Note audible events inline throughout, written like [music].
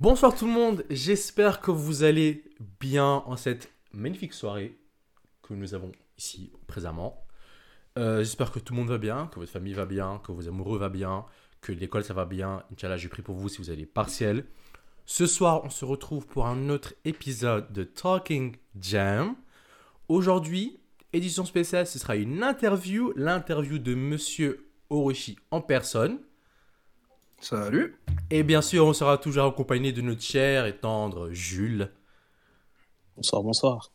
Bonsoir tout le monde, j'espère que vous allez bien en cette magnifique soirée que nous avons ici présentement. Euh, j'espère que tout le monde va bien, que votre famille va bien, que vos amoureux va bien, que l'école ça va bien. Inch'Allah, j'ai pris pour vous si vous avez partiel. Ce soir, on se retrouve pour un autre épisode de Talking Jam. Aujourd'hui, édition spéciale, ce sera une interview, l'interview de Monsieur Orochi en personne. Salut. Et bien sûr, on sera toujours accompagné de notre cher et tendre Jules. Bonsoir, bonsoir.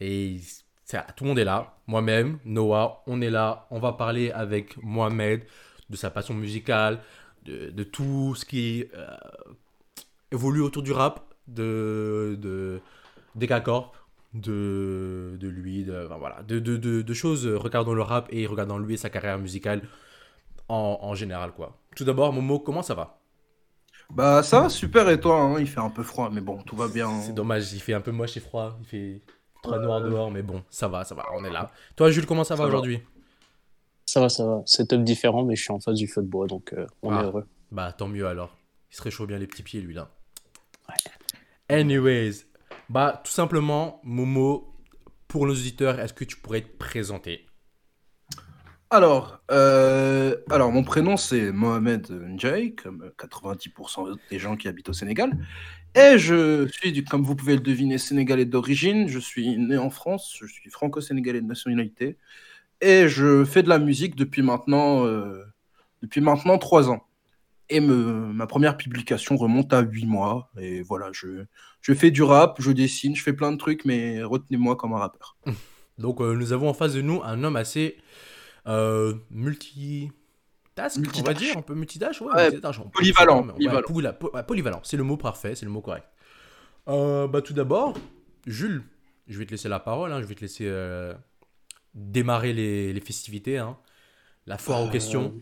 Et ça, tout le monde est là. Moi-même, Noah, on est là. On va parler avec Mohamed de sa passion musicale, de, de tout ce qui euh, évolue autour du rap, de, de Decacorp, de, de lui, de, enfin, voilà, de, de, de, de choses regardant le rap et regardant lui et sa carrière musicale en, en général, quoi. Tout d'abord, Momo, comment ça va? Bah ça va super et toi hein, Il fait un peu froid mais bon tout va bien. C'est dommage, il fait un peu moche et froid, il fait très noir dehors, mais bon, ça va, ça va, on est là. Toi, Jules, comment ça, Ça va va. aujourd'hui? Ça va, ça va. Setup différent, mais je suis en face du feu de bois, donc euh, on Ah. est heureux. Bah, tant mieux alors. Il se réchauffe bien les petits pieds, lui, là. Ouais. Anyways, bah, tout simplement, Momo, pour nos auditeurs, est-ce que tu pourrais te présenter? Alors, euh, alors mon prénom c'est Mohamed Njai, comme 90% des gens qui habitent au Sénégal. Et je suis, comme vous pouvez le deviner, sénégalais d'origine. Je suis né en France, je suis franco-sénégalais de nationalité. Et je fais de la musique depuis maintenant, euh, depuis maintenant trois ans. Et ma première publication remonte à huit mois. Et voilà, je, je fais du rap, je dessine, je fais plein de trucs, mais retenez-moi comme un rappeur. Donc, euh, nous avons en face de nous un homme assez euh, multi. Task, on va dire, un peu multitâche, ouais, Ouais, multitâche, on peut- polyvalent, ouais, polyvalent. c'est le mot parfait, c'est le mot correct. Euh, bah, tout d'abord, Jules, je vais te laisser la parole, hein, je vais te laisser euh, démarrer les, les festivités, hein. la foire aux Euh, questions.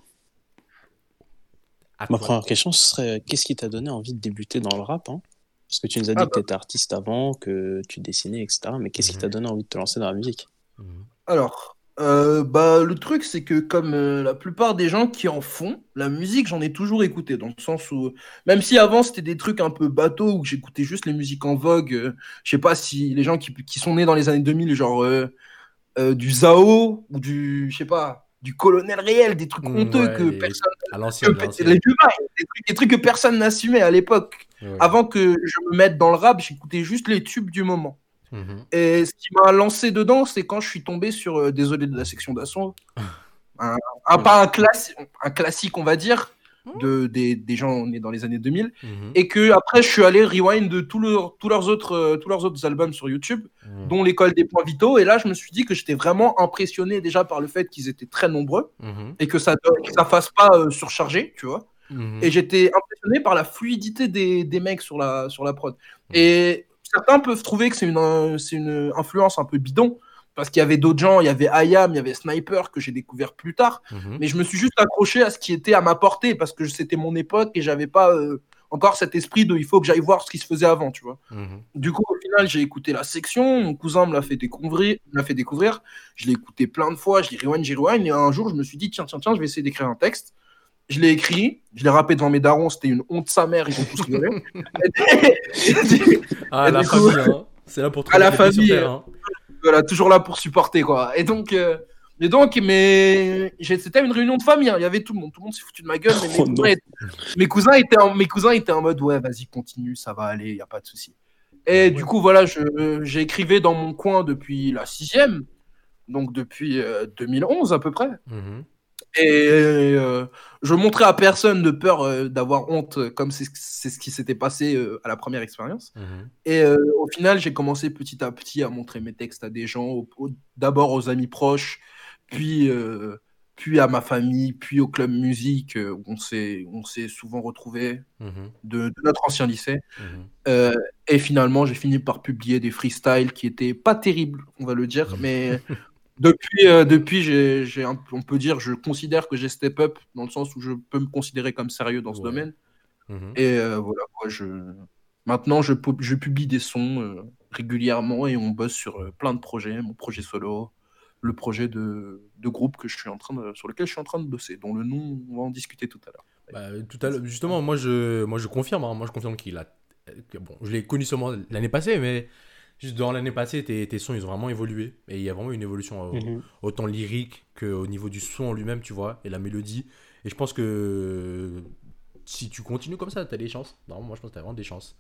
À Ma toi. première question, ce serait qu'est-ce qui t'a donné envie de débuter dans le rap hein? Parce que tu nous as dit Ah que tu étais artiste avant, que tu dessinais, etc. Mais qu'est-ce qui Mhm. t'a donné envie de te lancer dans la musique? Mhm. Alors, euh, bah, le truc, c'est que comme euh, la plupart des gens qui en font, la musique, j'en ai toujours écouté, dans le sens où, même si avant c'était des trucs un peu bateaux, où j'écoutais juste les musiques en vogue, euh, je sais pas si les gens qui, qui sont nés dans les années 2000, genre euh, du Zao, ou du, je sais pas, du colonel réel, des trucs Mm, honteux ouais, que les- personne, À l'ancienne, les trucs, des trucs que personne n'assumait à l'époque. Ouais. Avant que je me mette dans le rap, j'écoutais juste les tubes du moment. Mhm. Et ce qui m'a lancé dedans, c'est quand je suis tombé sur euh, Désolé de la section d'assaut. [laughs] Un, un- pas un, classi- un classique, on va dire, de, des, des gens nés dans les années 2000. Mhm. Et que après, je suis allé rewind de tous leurs, tous leurs, autres, euh, tous leurs autres albums sur YouTube, dont L'école des points vitaux. Et là, je me suis dit que j'étais vraiment impressionné déjà par le fait qu'ils étaient très nombreux Mhm. et que ça ne ça fasse pas euh, surcharger, tu vois. Et j'étais impressionné par la fluidité des, des mecs sur la, sur la prod. Et certains peuvent trouver que c'est une, euh, c'est une influence un peu bidon, parce qu'il y avait d'autres gens, il y avait Ayam, il y avait Sniper, que j'ai découvert plus tard. Mhm. Mais je me suis juste accroché à ce qui était à ma portée, parce que c'était mon époque et j'avais pas euh, encore cet esprit de il faut que j'aille voir ce qui se faisait avant, tu vois. Mhm. Du coup, au final, j'ai écouté la section. Mon cousin me l'a fait découvrir. me l'a fait découvrir. Je l'ai écouté plein de fois. Je l'ai rewind, j'ai rewind. Et un jour, je me suis dit, tiens, tiens, tiens, je vais essayer d'écrire un texte. Je l'ai écrit. Je l'ai rappé devant mes darons. C'était une honte sa mère. Ils ont tous rigolé. [laughs] Ah, la famille, hein. c'est là pour [laughs] À la trouver pieds sur famille, terre, hein. voilà, toujours là pour supporter, quoi. Et donc, euh, et donc mais c'était une réunion de famille. hein. Il y avait tout le monde. Tout le monde s'est foutu de ma gueule. Mais [laughs] mes, Oh cousins, non. étaient, mes, cousins étaient en, mes cousins étaient en mode, ouais, vas-y, continue, ça va aller, il n'y a pas de souci. Et du coup, voilà, écrivé dans mon coin depuis la sixième, donc depuis euh, 2011 à peu près. Mhm. Et euh, je montrais à personne de peur euh, d'avoir honte, euh, comme c'est ce qui s'était passé euh, à la première expérience. Mhm. Et au final, j'ai commencé petit à petit à montrer mes textes à des gens, d'abord aux amis proches, puis, puis à ma famille, puis au club musique où on s'est souvent retrouvés Mhm. de, de notre ancien lycée. Mhm. Et finalement, j'ai fini par publier des freestyles qui étaient pas terribles, on va le dire, [laughs] mais depuis, euh, depuis j'ai, j'ai un- on peut dire, je considère que j'ai step up dans le sens où je peux me considérer comme sérieux dans ce Ouais. domaine. Mhm. Et euh, voilà, je... maintenant je, pu- je publie des sons euh, régulièrement et on bosse sur plein de projets, mon projet solo, le projet de, de groupe que je suis en train de, sur lequel je suis en train de bosser, dont le nom, on va en discuter tout à l'heure. Bah, tout à l'heure, justement, moi je, moi je confirme, hein, moi je confirme qu'il a bon, je l'ai connu seulement l'année passée, mais juste dans l'année passée, tes, tes sons, ils ont vraiment évolué. Et il y a vraiment une évolution, euh, Mhm. autant lyrique qu'au niveau du son en lui-même, tu vois, et la mélodie. Et je pense que si tu continues comme ça, t'as des chances. Non, moi, je pense que t'as vraiment des chances.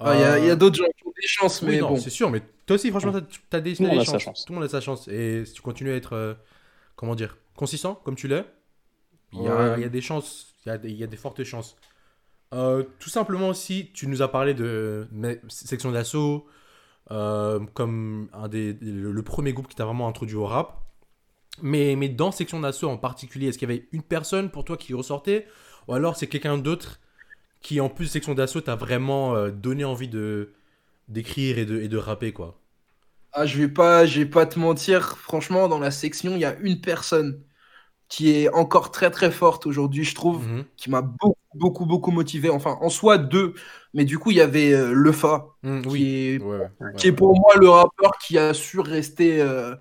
Ah, Il y a, il y a Euh, d'autres gens qui ont des chances, oui, mais non, bon. c'est sûr, mais toi aussi, franchement, t'as, t'as des, Tout monde des chances. chance. Tout le monde a sa chance. Et si tu continues à être, euh, comment dire, consistant, comme tu l'es, il y, a, Ouais. il y a des chances, il y a des, il y a des fortes chances. Euh, tout simplement aussi, tu nous as parlé de section d'assaut, euh, comme un des, le, le premier groupe qui t'a vraiment introduit au rap. Mais, mais dans section d'assaut en particulier, est-ce qu'il y avait une personne pour toi qui ressortait? Ou alors c'est quelqu'un d'autre qui, en plus de section d'assaut, t'a vraiment euh, donné envie de d'écrire et de, et de rapper, quoi? Ah, je vais pas, je vais pas te mentir. Franchement, dans la section, il y a une personne qui est encore très très forte aujourd'hui, je trouve, Mhm. qui m'a beaucoup beaucoup beaucoup motivé. Enfin, en soi deux, mais du coup, il y avait euh, Lefa, Mm, qui oui. est Ouais, ouais, ouais, qui est pour moi le rappeur qui a su rester, euh,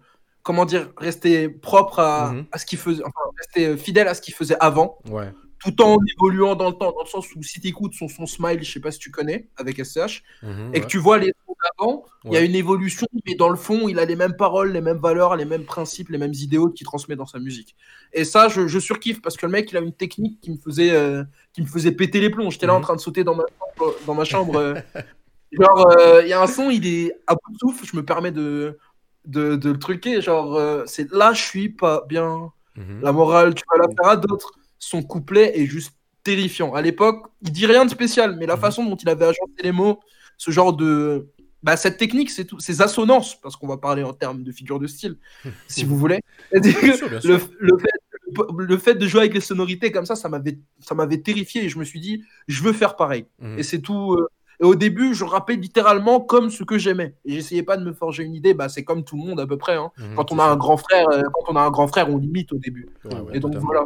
comment dire, rester propre à, à ce qu'il faisait, enfin, rester euh, fidèle à ce qu'il faisait avant, Ouais. Tout en évoluant dans le temps, dans le sens où si tu écoutes son, son smile, je sais pas si tu connais, avec SCH, Mhm, et que tu vois les sons d'avant, il y a une évolution, mais dans le fond, il a les mêmes paroles, les mêmes valeurs, les mêmes principes, les mêmes idéaux qu'il transmet dans sa musique. Et ça, je, je surkiffe parce que le mec, il a une technique qui me faisait, euh, qui me faisait péter les plombs. J'étais là en Mhm. train de sauter dans ma chambre. Dans ma chambre euh, [laughs] genre, euh, il y a un son, il est à bout de souffle, je me permets de, de, de le truquer. Genre, c'est là, je suis pas bien. Mhm. La morale, tu vas la faire à d'autres. Son couplet est juste terrifiant. À l'époque, il dit rien de spécial, mais la Mhm. façon dont il avait agencé les mots, ce genre de. Bah, cette technique, c'est tout, ces assonances, parce qu'on va parler en termes de figure de style, [laughs] si vous voulez. Bien sûr, bien sûr. le, le fait, le fait de jouer avec les sonorités comme ça, ça m'avait, ça m'avait terrifié et je me suis dit, je veux faire pareil. Mhm. Et c'est tout. euh, Et au début, je rappais littéralement comme ce que j'aimais. Et j'essayais pas de me forger une idée. Bah, c'est comme tout le monde à peu près. hein. Mhm, Quand on a un grand frère, euh, quand on a un grand frère, on limite au début. Ouais, ouais, et donc totalement. voilà.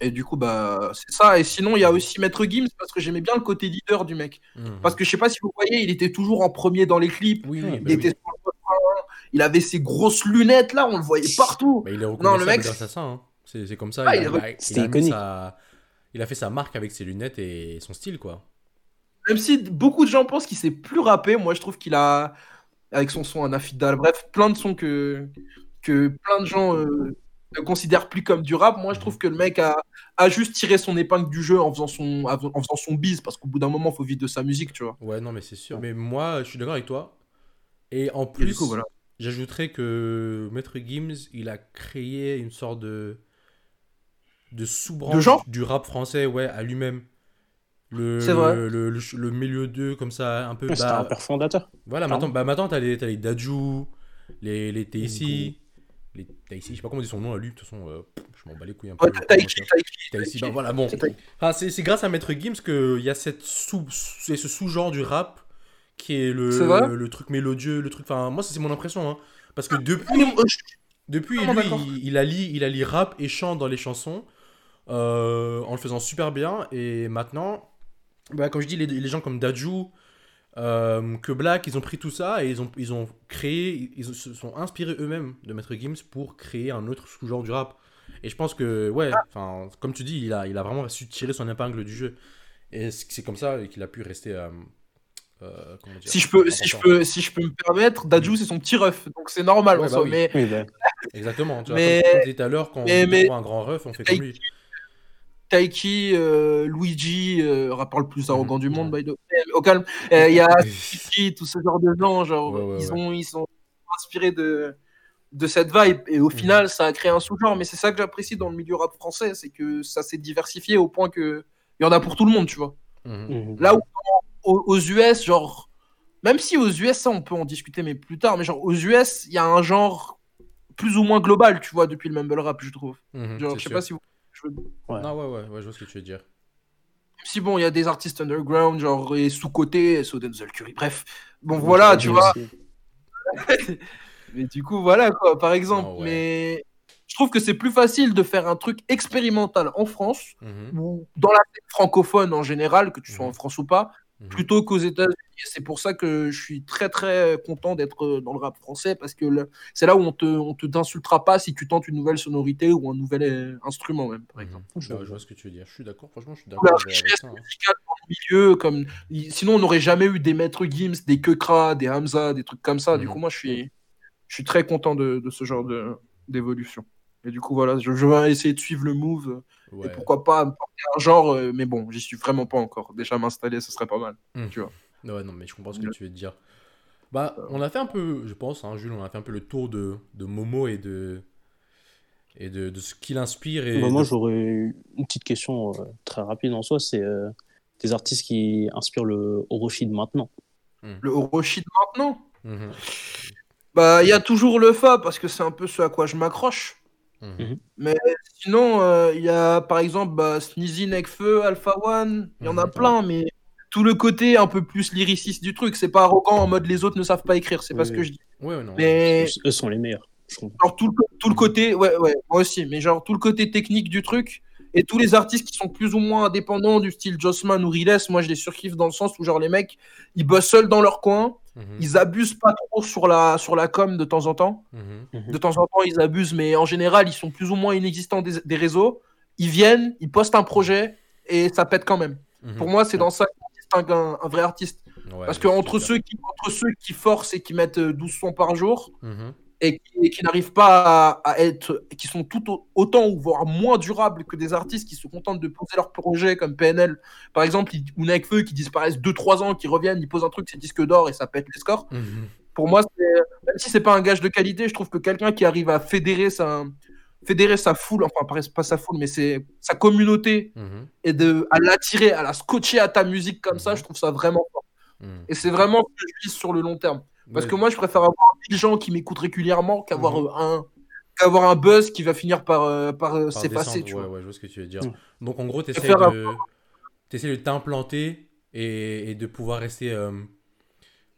Et du coup, bah, c'est ça. Et sinon, il y a aussi Maître Gims parce que j'aimais bien le côté leader du mec. Mhm. Parce que je sais pas si vous voyez, il était toujours en premier dans les clips. Oui, oui, Il bah était oui. sur le Il avait ses grosses lunettes là, on le voyait partout. Bah, il est Non, le mec, hein. C'est comme ça. Ah, il, a, est re- il a- il C'était a mis iconique. sa- il a fait sa marque avec ses lunettes et son style, quoi. Même si beaucoup de gens pensent qu'il sait plus rapper, moi je trouve qu'il a, avec son son Anafidal, bref, plein de sons que, que plein de gens euh, ne considèrent plus comme du rap. Moi je trouve que le mec a, a juste tiré son épingle du jeu en faisant son, en faisant son bise, parce qu'au bout d'un moment, il faut vivre de sa musique, tu vois. Ouais, non, mais c'est sûr. Mais moi, je suis d'accord avec toi. Et en plus, voilà. j'ajouterais que Maître Gims, il a créé une sorte de de sous-branche du rap français, ouais, à lui-même. Le, C'est vrai. le, le, le- milieu 2, comme ça, un peu. Ouais, C'était bah, un père fondateur. Voilà, maintenant, bah, maintenant t'as les, t'as les Dajou, les, les Taïsi, les Taïsi, je sais pas comment dire son nom à lui, de toute façon, euh, je m'en bats les couilles un peu. Ouais, Taïki, Taïki, Taïsi, Taïki. bah voilà, bon. C'est c'est grâce à Maître Gims qu'il y a cette sous, ce sous-genre du rap qui est le, C'est vrai? le truc mélodieux, le truc. Enfin, moi, c'est mon impression, hein. Parce que depuis, Ah, moi, je- depuis Vraiment lui, il, il allie, il allie rap et chant dans les chansons euh, en le faisant super bien. Et maintenant, bah, comme je dis, les, les gens comme Daju, euh, que Black, ils ont pris tout ça et ils ont, ils ont créé, ils se sont inspirés eux-mêmes de Maître Gims pour créer un autre sous-genre du rap. Et je pense que, ouais, Ah. enfin, comme tu dis, il a, il a vraiment su tirer son épingle du jeu. Et c'est comme ça qu'il a pu rester. euh, euh, dire, si je peux, si je peux, si je peux me permettre, Dajou c'est son petit ref, donc c'est normal Ouais, en bah soi. oui. Mais bah, Exactement. Tu vois, Mais- comme, comme tu disais tout à l'heure, quand mais- on mais- voit un grand ref, on fait comme lui. Taiki, euh, Luigi, euh, rappeur le plus arrogant du monde, by the way. Euh, Au calme. Euh, Il y a Tiki, tout ce genre de gens, genre, Ouais, ouais, ils, ouais. Ont, ils sont inspirés de, de cette vibe. Et au Mhm. final, ça a créé un sous-genre. Mais c'est ça que j'apprécie dans le milieu rap français, c'est que ça s'est diversifié au point que il y en a pour tout le monde, tu vois. Mhm. mhm. Là où aux, aux US, genre, même si aux US, ça on peut en discuter, mais plus tard, mais genre aux US, il y a un genre plus ou moins global, tu vois, depuis le mumble rap, je trouve. Mhm, Genre, je sais sûr. pas si vous. Je veux- Ouais. Non, ouais, ouais, ouais, je vois ce que tu veux dire. Si bon, il y a des artistes underground, genre et sous-côté, So Denzel Curry, bref. Bon, Oui, voilà, tu vois. [laughs] Mais du coup, voilà, quoi, par exemple. Non, ouais. Mais je trouve que c'est plus facile de faire un truc expérimental en France, Mhm, ou dans la francophone en général, que tu sois Mhm. en France ou pas, mhm. plutôt qu'aux États-Unis. C'est pour ça que je suis très très content d'être dans le rap français parce que c'est là où on te on te t'insultera pas si tu tentes une nouvelle sonorité ou un nouvel euh, instrument même par exemple. Mhm. Je vois. je vois ce que tu veux dire. Je suis d'accord, franchement, je suis La d'accord avec ça. hein. musicale dans le milieu. Comme... Sinon, on n'aurait jamais eu des maîtres Gims, des Kekra, des Hamza, des trucs comme ça. Du Mhm. coup, moi, je suis, je suis très content de, de ce genre de- d'évolution. Et du coup, voilà, je, je vais essayer de suivre le move. Ouais. Et pourquoi pas me porter un genre, euh, mais bon, j'y suis vraiment pas encore. Déjà m'installer, ce serait pas mal. Ouais, non, mais je comprends ce que tu veux dire. Bah, on a fait un peu, je pense, hein, Jules, on a fait un peu le tour de, de Momo et de et de, de ce qu'il inspire et Bah, moi, de- j'aurais une petite question euh, très rapide en soi. C'est euh, des artistes qui inspirent le Orochi de maintenant. Le Orochi de maintenant, Mhm, bah, il y a toujours le Fa parce que c'est un peu ce à quoi je m'accroche. Mhm. Sinon, euh, il y a par exemple bah, Sneezy, Nekfeu, Alpha One, il y en a Mhm. plein, mais tout le côté un peu plus lyriciste du truc, c'est pas arrogant en mode les autres ne savent pas écrire, c'est pas Oui, ce que oui. je dis. Ouais, ouais, non. Mais Eux- sont les meilleurs. genre tout le, tout le côté, ouais, ouais, moi aussi, mais genre tout le côté technique du truc et tous les artistes qui sont plus ou moins indépendants du style Jossman ou Riles, moi je les surkiffe dans le sens où genre les mecs, ils bossent seuls dans leur coin, Mhm, ils abusent pas trop sur la, sur la com de temps en temps. mhm. De temps en temps, ils abusent, mais en général, ils sont plus ou moins inexistants des, des réseaux. Ils viennent, ils postent un projet et ça pète quand même. Mhm. Pour moi, c'est dans ça qu'on distingue un, un vrai artiste. Ouais, Parce que entre ceux, qui, entre ceux qui forcent et qui mettent euh, 12 sons par jour. Mhm, et qui, n'arrivent pas à, à être, qui sont tout au- autant ou voire moins durables que des artistes qui se contentent de poser leur projet comme PNL, par exemple, ou Nekfeu qui disparaissent 2-3 ans, qui reviennent, ils posent un truc, c'est disque d'or et ça pète les scores. mhm. Pour moi, même si c'est pas un gage de qualité, je trouve que quelqu'un qui arrive à fédérer sa, fédérer sa foule, enfin pas- sa foule, mais c'est sa communauté Mhm, et de, à l'attirer, à la scotcher à ta musique comme ça, Mhm. je trouve ça vraiment fort. Et c'est vraiment ce que je vise sur le long terme. Parce Ouais. que moi, je préfère avoir 1000 gens qui m'écoutent régulièrement qu'avoir Mhm. euh, un qu'avoir un buzz qui va finir par, euh, par euh, Par s'effacer, ouais, vois. ouais, je vois ce que tu veux dire. Mm. Donc en gros, tu essaies de, de t'implanter et, et de pouvoir rester. euh,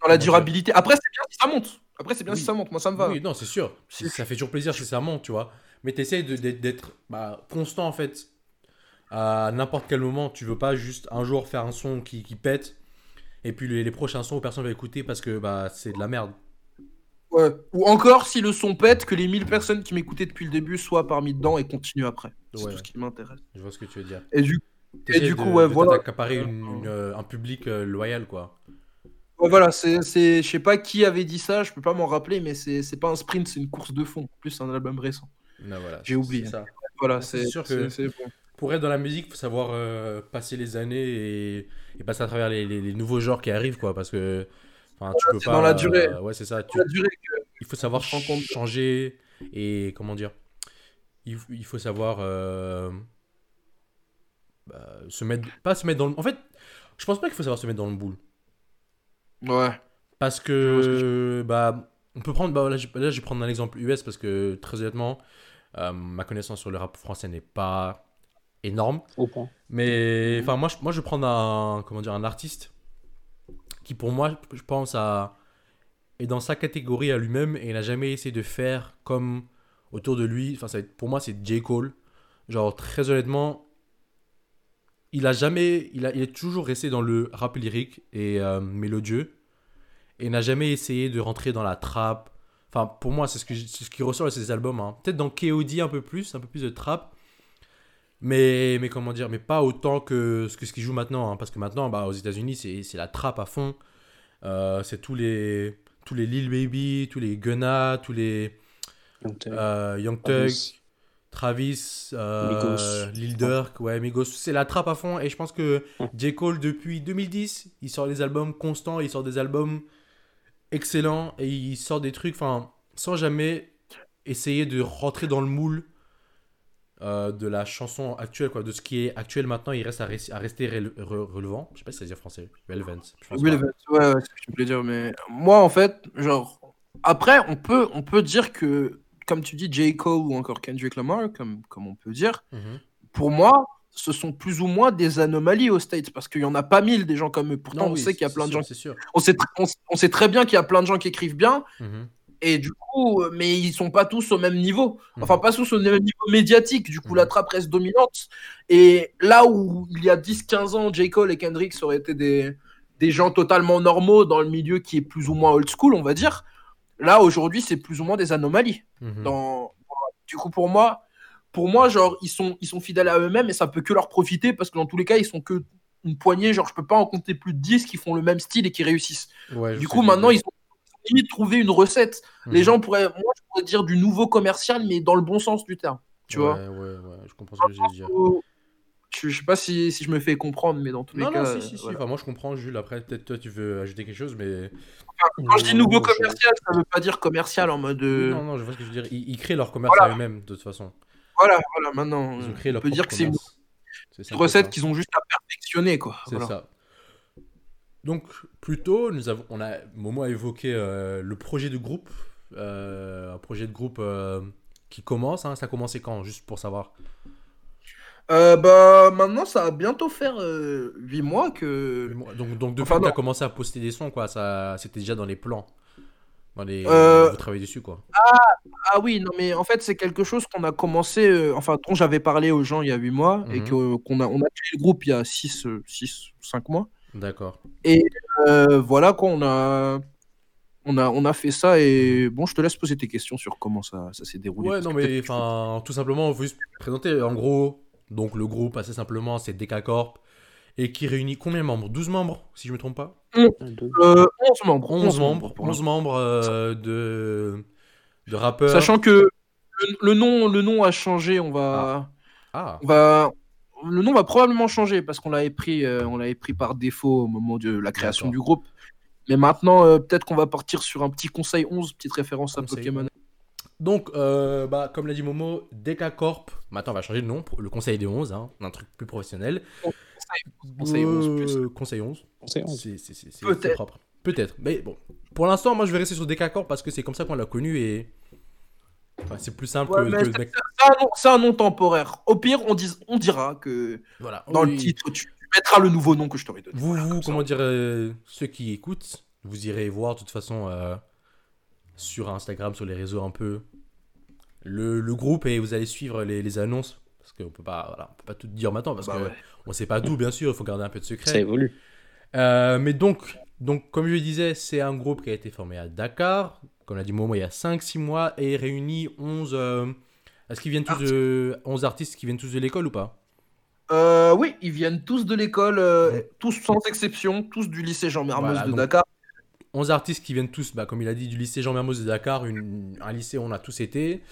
Dans la durabilité. Après, c'est bien si ça monte. Après, c'est bien Oui. si ça monte. Moi, ça me va. Oui, non, c'est sûr. Ça fait toujours plaisir si ça monte, tu vois. Mais tu essaies d'être bah, constant en fait. À n'importe quel moment, tu veux pas juste un jour faire un son qui, qui pète et puis les, les prochains sons, personne va écouter parce que bah, c'est de la merde. Ouais. Ou encore, si le son pète, que les 1000 personnes qui m'écoutaient depuis le début soient parmi dedans et continuent après. C'est Ouais. tout ce qui m'intéresse. Je vois ce que tu veux dire. Et du T'essaies du de- coup, ouais, de voilà. d'accaparer une- une, euh, un public euh, loyal, quoi. Ouais, voilà, c'est, je sais pas qui avait dit ça, je peux pas m'en rappeler, mais c'est, c'est pas un sprint, c'est une course de fond. En plus, c'est un album récent. Non, voilà, J'ai oublié. ça. Voilà, C'est sûr que- c'est bon. Pour être dans la musique, il faut savoir euh, passer les années et, et passer à travers les, les- les nouveaux genres qui arrivent, quoi. Parce que enfin, tu peux pas. dans la durée. euh, ouais, c'est ça. Tu- La durée que- il faut savoir changer et comment dire. Il, il faut savoir euh, bah, se mettre, pas se mettre dans le. En fait, je pense pas qu'il faut savoir se mettre dans le boule. Ouais. Parce que, bah, on peut prendre, bah, là, je, là, je vais prendre un exemple US parce que, très honnêtement, ma connaissance sur le rap français n'est pas énorme. Au point. Mais, enfin, moi, je, moi, je vais prendre un, comment dire, un artiste qui, pour moi, je pense, a, est dans sa catégorie à lui-même et n'a jamais essayé de faire comme autour de lui. Enfin, ça va être- pour moi, c'est J. Cole. Genre, très honnêtement, il a jamais, il, a, il est toujours resté dans le rap lyrique et euh, mélodieux et n'a jamais essayé de rentrer dans la trap. Enfin, pour moi, c'est ce, que ce qui ressort de ses albums. hein. Peut-être dans KOD un peu plus, un peu plus de trap. Mais, mais comment dire, mais pas autant que ce que ce qu'il joue maintenant. hein, parce que maintenant, bah, aux États-Unis, c'est c'est la trap à fond. Euh, c'est tous les, tous les Lil Baby, tous les Gunna, tous les euh, euh, Young Thug, Travis. Travis, euh, Migos. Lil Durk, ouais, Migos. C'est la trappe à fond. Et je pense que. J. Cole, depuis 2010, il sort des albums constants, il sort des albums excellents et il sort des trucs, enfin, sans jamais essayer de rentrer dans le moule euh, de la chanson actuelle, quoi, de ce qui est actuel maintenant. Il reste à, res- à rester rele- re- relevant. Je sais pas si ça dit en français. Relevant. je vêtements, ouais, ouais, c'est ce que tu voulais dire, mais moi, en fait, genre, après, on peut, on peut dire que, comme tu dis, J. Cole ou encore Kendrick Lamar, comme, comme on peut dire, Mhm. pour moi, ce sont plus ou moins des anomalies aux States, parce qu'il y en a pas mille des gens comme eux. Pourtant, Non, on oui, sait qu'il y a plein de sûr, gens. C'est sûr. On sait, tr- on, s- on sait très bien qu'il y a plein de gens qui écrivent bien, Mhm. Et du coup, euh, mais ils sont pas tous au même niveau. Enfin, Mhm. pas tous au même niveau médiatique. Du coup, la trappe reste dominante. Et là où il y a 10-15 ans, J. Cole et Kendrick auraient été des, des gens totalement normaux dans le milieu qui est plus ou moins old school, on va dire. Là, aujourd'hui, c'est plus ou moins des anomalies. Mhm. Dans... Du coup, pour moi, pour moi, genre, ils sont, ils sont fidèles à eux-mêmes et ça peut que leur profiter parce que dans tous les cas, ils sont que une poignée, genre je peux pas en compter plus de 10 qui font le même style et qui réussissent. Ouais, Du coup, maintenant, ils ont limite trouvé une recette. Les Mhm. gens pourraient, moi, je pourrais dire du nouveau commercial, mais dans le bon sens du terme. Tu ouais, vois Ouais, ouais, je comprends ce que veux dire. Où- je, sais pas si, si je me fais comprendre, mais dans tous les Non, cas. non, si, si, si. Enfin, moi, je comprends, Jules. Après, peut-être toi, tu veux ajouter quelque chose, mais. Quand je dis nouveau commercial, ça veut pas dire commercial en mode. euh, Non, non, je vois ce que je veux dire. Ils, ils créent leur commerce à eux-mêmes, de toute façon. Voilà, voilà, maintenant. Ils ont euh, créé on leur peut dire que c'est une recette qu'ils ont juste à perfectionner, quoi. C'est Voilà. ça. Donc, plus tôt, nous avons, on a, Momo a évoqué euh, le projet de groupe. euh, un projet de groupe euh, qui commence. hein. Ça a commencé quand Juste pour savoir? Bah, maintenant, ça va bientôt faire 8 mois que. Donc, donc depuis Enfin, que tu as commencé à poster des sons, quoi, ça, c'était déjà dans les plans. Dans les, Vous travaillez dessus, quoi. Ah oui, non, mais en fait, c'est quelque chose qu'on a commencé, enfin, dont j'avais parlé aux gens il y a 8 mois et Mhm. qu'on a, on a créé le groupe il y a 6, 6 5 mois. D'accord. Euh, voilà quoi, on a, on, a, on a fait ça et bon, je te laisse poser tes questions sur comment ça, ça s'est déroulé. Ouais, non, mais tout simplement, on veut juste présenter. En gros, donc le groupe, assez simplement, c'est Decacorp. Et qui réunit combien de membres? 12 membres, si je me trompe pas? Euh, 11 membres. 11 membres, pour 11 membres euh, de, de rappeurs. Sachant que le, le nom, le nom a changé, on va, Ah, on va, le nom va probablement changer parce qu'on l'avait pris, euh, on l'avait pris par défaut au moment de la création du groupe. Mais maintenant, euh, peut-être qu'on va partir sur un petit conseil 11, petite référence à Pokémon. donc, euh, bah, comme l'a dit Momo, Decacorp, maintenant on va changer de nom, pour le Conseil des 11, hein, un truc plus professionnel. Conseil 11 plus. Euh, Conseil 11. On sait, on- C'est propre. Peut-être. Mais bon, pour l'instant, moi je vais rester sur Decacorp parce que c'est comme ça qu'on l'a connu et. Enfin, c'est plus simple Ouais, que, que c'est- le mec. C'est un, nom- c'est un nom temporaire. Au pire, on, dis- on dira que Voilà. dans le titre, tu, tu mettras le nouveau nom que je t'aurais donné. Vous, Voilà, vous comme ça. comment dire, euh, ceux qui écoutent, vous irez voir de toute façon euh, sur Instagram, sur les réseaux un peu le, le groupe et vous allez suivre les, les annonces parce qu'on peut pas, voilà, on peut pas tout dire maintenant parce Bah que ouais. on sait pas d'où bien sûr, il faut garder un peu de Ça secret. évolue. Euh, mais donc, donc, comme je le disais, c'est un groupe qui a été formé à Dakar, comme l'a dit Momo, il y a 5-6 mois et réunit 11. euh, Est-ce qu'ils viennent tous de 11 artistes qui viennent tous de l'école ou pas? Euh, oui, ils viennent tous de l'école, euh, Ouais. tous sans exception, tous du lycée Jean Mermoz Voilà, de Dakar. 11 artistes qui viennent tous, bah, comme il a dit, du lycée Jean Mermoz de Dakar, une- un lycée où on a tous été,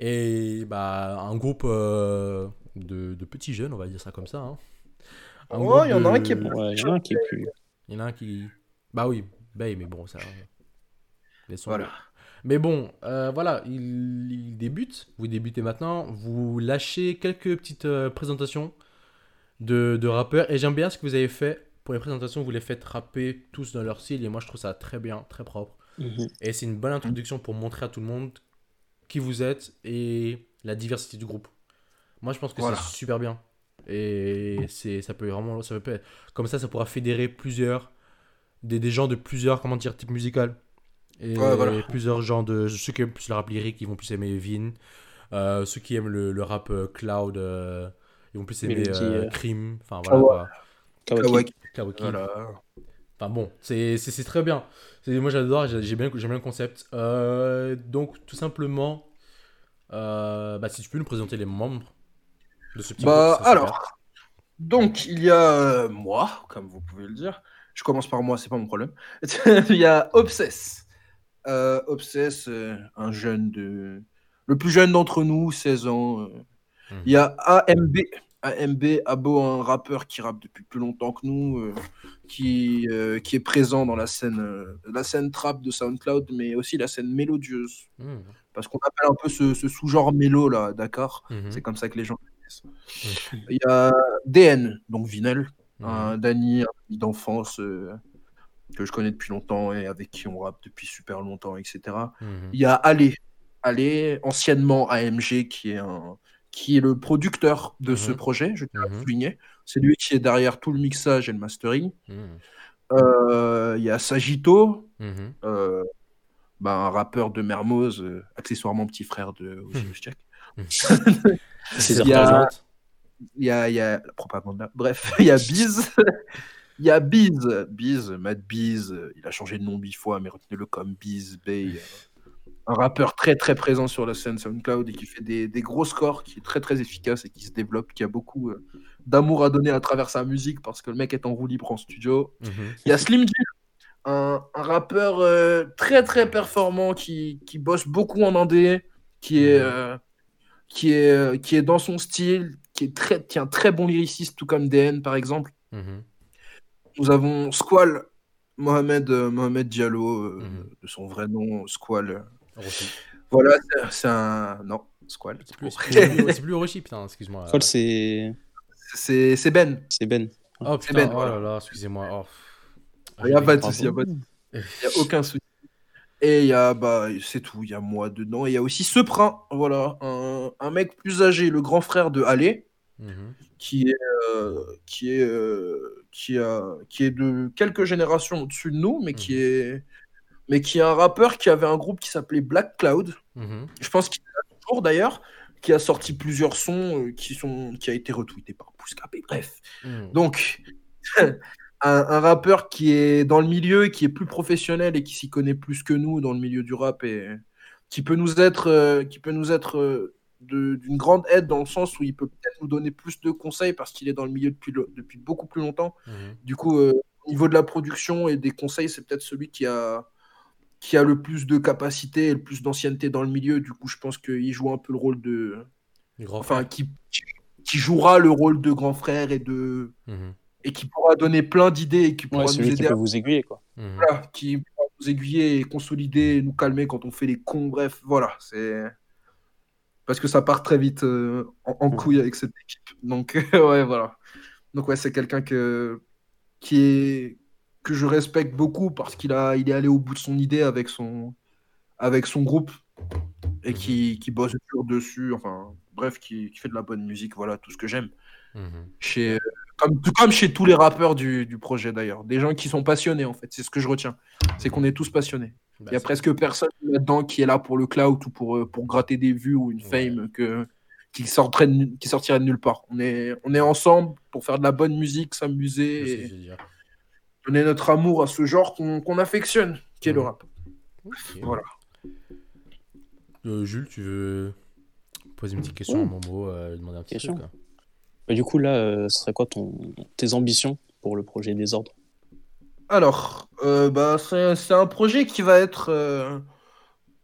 et bah, un groupe euh, de, de petits jeunes, on va dire ça comme ça. hein. Un groupe il y en a un de- qui est Ouais, il y en a un qui est plus. Il y en a un qui. Bah oui, Bay, mais bon, ça. Voilà. Mais bon, euh, voilà, il, il débute. Vous débutez maintenant. Vous lâchez quelques petites euh, présentations de, de rappeurs. Et j'aime bien ce que vous avez fait. Pour les présentations, vous les faites rapper tous dans leur style. Et moi, je trouve ça très bien, très propre. Mhm. Et c'est une bonne introduction pour montrer à tout le monde qui vous êtes et la diversité du groupe. Moi, je pense que Voilà. c'est super bien. Et c'est, ça peut vraiment. Ça peut, comme ça, ça pourra fédérer plusieurs. Des, des gens de plusieurs, comment dire, types musicaux. Et Ouais, voilà. plusieurs gens de. Ceux qui aiment plus le rap lyrique, ils vont plus aimer Vin. Euh, ceux qui aiment le, le rap euh, cloud, euh, ils vont plus aimer euh. Cream. Enfin, voilà ouais. quoi. Kawaki. Kawaki. Kawaki. Voilà. Enfin bon, c'est c'est- c'est très bien. Moi j'adore, j'ai j'ai bien, j'aime bien le concept. Euh, donc tout simplement, euh, bah, si tu peux nous présenter les membres de ce petit Bah, groupe, alors, donc, il y a euh, moi, comme vous pouvez le dire. Je commence par moi, c'est pas mon problème. [laughs] il y a Obsess. Euh, Obsess, euh, un jeune de. Le plus jeune d'entre nous, 16 ans. euh. Mhm. Il y a AMB. AMB, Abo, un rappeur qui rappe depuis plus longtemps que nous, qui, qui est présent dans la scène, la scène trap de SoundCloud, mais aussi la scène mélodieuse. Mhm. Parce qu'on appelle un peu ce, ce sous-genre mélo, là, d'accord? Mhm. C'est comme ça que les gens connaissent. Il y a DN, donc Vinel, Mhm. un Dany, d'enfance que je connais depuis longtemps et avec qui on rappe depuis super longtemps, etc. Mhm. Il y a Ale, Ale, anciennement AMG, qui est, un, qui est le producteur de ce Mhm. projet, je tiens à Mhm. le souligner. C'est lui qui est derrière tout le mixage et le mastering. Euh, Il y a Sagito, euh, bah, un rappeur de Mermoz, euh, accessoirement petit frère de [laughs] Jack. C'est Il y a- représente. Il y a, il y a la propagande. Bref, [laughs] il y a Biz. [laughs] Il y a Biz. Biz, Matt Biz. euh, Il a changé de nom huit fois, mais retenez-le comme Biz Bay. euh, un rappeur très très présent sur la scène SoundCloud et qui fait des, des gros scores, qui est très très efficace et qui se développe, qui a beaucoup euh, d'amour à donner à travers sa musique parce que le mec est en roue libre en studio. Mhm. Il y a Slim Jill, un, un rappeur euh, très très performant qui, qui bosse beaucoup en indé, qui est, Mhm. euh, qui, est, qui est dans son style, qui est, très, qui est un très bon lyriciste, tout comme DN par exemple. Mhm. Nous avons Squall, Mohamed, euh, Mohamed Diallo, euh, Mhm. de son vrai nom, Squall. Voilà, c'est- un. Non, Squall. C'est plus, c'est plus, plus Orochi, putain, excuse-moi. Cole, c'est C'est Ben. c'est Ben. Oh putain, Ben, oh voilà. là là, excusez-moi. Oh. Il n'y a pas de souci, il n'y a pas de Il n'y a aucun souci. Et il y a, bah, c'est tout, il y a moi dedans. Et il y a aussi Seprin, voilà, un, un mec plus âgé, le grand frère de Allé, Mhm. qui est, euh, qui est, euh, qui a, qui est de quelques générations au-dessus de nous, mais qui Mhm. est, mais qui est un rappeur qui avait un groupe qui s'appelait Black Cloud. Mhm. Je pense qu'il a toujours d'ailleurs, qui a sorti plusieurs sons euh, qui sont, qui a été retweeté par Bouscapé. Bref. Donc, [laughs] un, un rappeur qui est dans le milieu, qui est plus professionnel et qui s'y connaît plus que nous dans le milieu du rap et qui peut nous être, qui peut nous être d'une grande aide dans le sens où il peut peut-être nous donner plus de conseils parce qu'il est dans le milieu depuis, le- depuis beaucoup plus longtemps. Mhm. Du coup, euh, au niveau de la production et des conseils, c'est peut-être celui qui a, qui a le plus de capacité et le plus d'ancienneté dans le milieu. Du coup, je pense qu'il joue un peu le rôle de. Grand Enfin, qui, qui jouera le rôle de grand frère et de Mhm. et qui pourra donner plein d'idées et qui pourra Ouais, nous celui qui aider peut à vous aiguiller, quoi. Mhm. voilà, qui pourra nous aiguiller et consolider et nous calmer quand on fait les cons. Bref, voilà, c'est parce que ça part très vite euh, en, en couille avec cette équipe. Donc [laughs] ouais, voilà. Donc ouais, c'est quelqu'un que qui est que je respecte beaucoup parce qu'il a il est allé au bout de son idée avec son avec son groupe et qui, qui bosse dur dessus. Enfin, bref, qui, qui fait de la bonne musique. Voilà, tout ce que j'aime Mhm. chez, comme, tout comme chez tous les rappeurs du, du projet d'ailleurs. Des gens qui sont passionnés en fait, c'est ce que je retiens. C'est qu'on est tous passionnés. Bah, Il y a c'est- presque personne là-dedans qui est là pour le cloud ou pour, euh, pour gratter des vues ou une Ouais. fame que, qui, sortirait de, qui sortirait de nulle part. On est, on est ensemble pour faire de la bonne musique, s'amuser et donner notre amour à ce genre qu'on qu'on affectionne, qui est le rap. Voilà. Euh, Jules, tu veux poser une petite question à. Momo, euh, demander un petit Question. truc hein Bah, du coup, là, euh, ce serait quoi ton... tes ambitions pour le projet des ordres? Alors, euh, bah, c'est c'est un projet qui va être euh,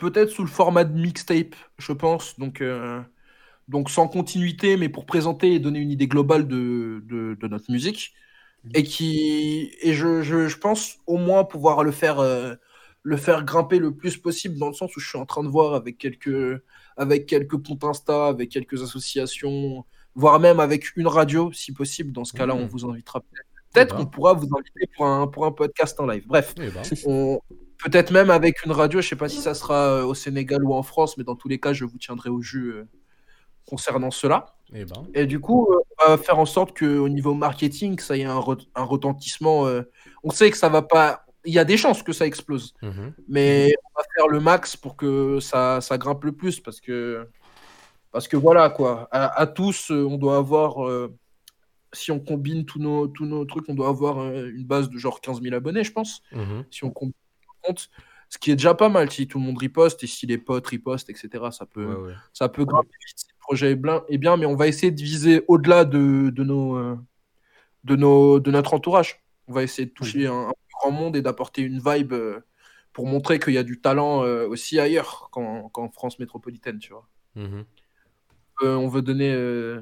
peut-être sous le format de mixtape, je pense. Donc, euh, donc sans continuité, mais pour présenter et donner une idée globale de, de, de notre musique. Et, qui, et je, je, je pense au moins pouvoir le faire, euh, le faire grimper le plus possible, dans le sens où je suis en train de voir avec quelques, avec quelques comptes Insta, avec quelques associations, voire même avec une radio, si possible. Dans ce cas-là, Mhm. on vous invitera peut-être. Peut-être Eh ben. qu'on pourra vous inviter pour un, pour un podcast en live. Bref, Eh ben, on- peut-être même avec une radio. Je sais pas si ça sera euh, au Sénégal ou en France, mais dans tous les cas, je vous tiendrai au jus euh, concernant cela. eh ben. Et du coup, euh, on va faire en sorte qu'au niveau marketing, ça ait un, re- un retentissement. euh, on sait que ça va pas. Il y a des chances que ça explose, Mhm. mais on va faire le max pour que ça, ça grimpe le plus parce que parce que voilà quoi. À, à tous, on doit avoir. euh, si on combine tous nos, tous nos trucs, on doit avoir euh, une base de genre 15 000 abonnés, je pense Mhm. si on compte, compte, ce qui est déjà pas mal si tout le monde riposte et si les potes ripostent, etc. Ça peut, Ouais, ouais. ça peut grimper vite si le projet est bien, mais on va essayer de viser au-delà de, de, nos, euh, de, nos, de notre entourage. On va essayer de toucher un, grand monde et d'apporter une vibe euh, pour montrer qu'il y a du talent euh, aussi ailleurs qu'en France métropolitaine, tu vois. Mhm. Euh, on veut donner euh,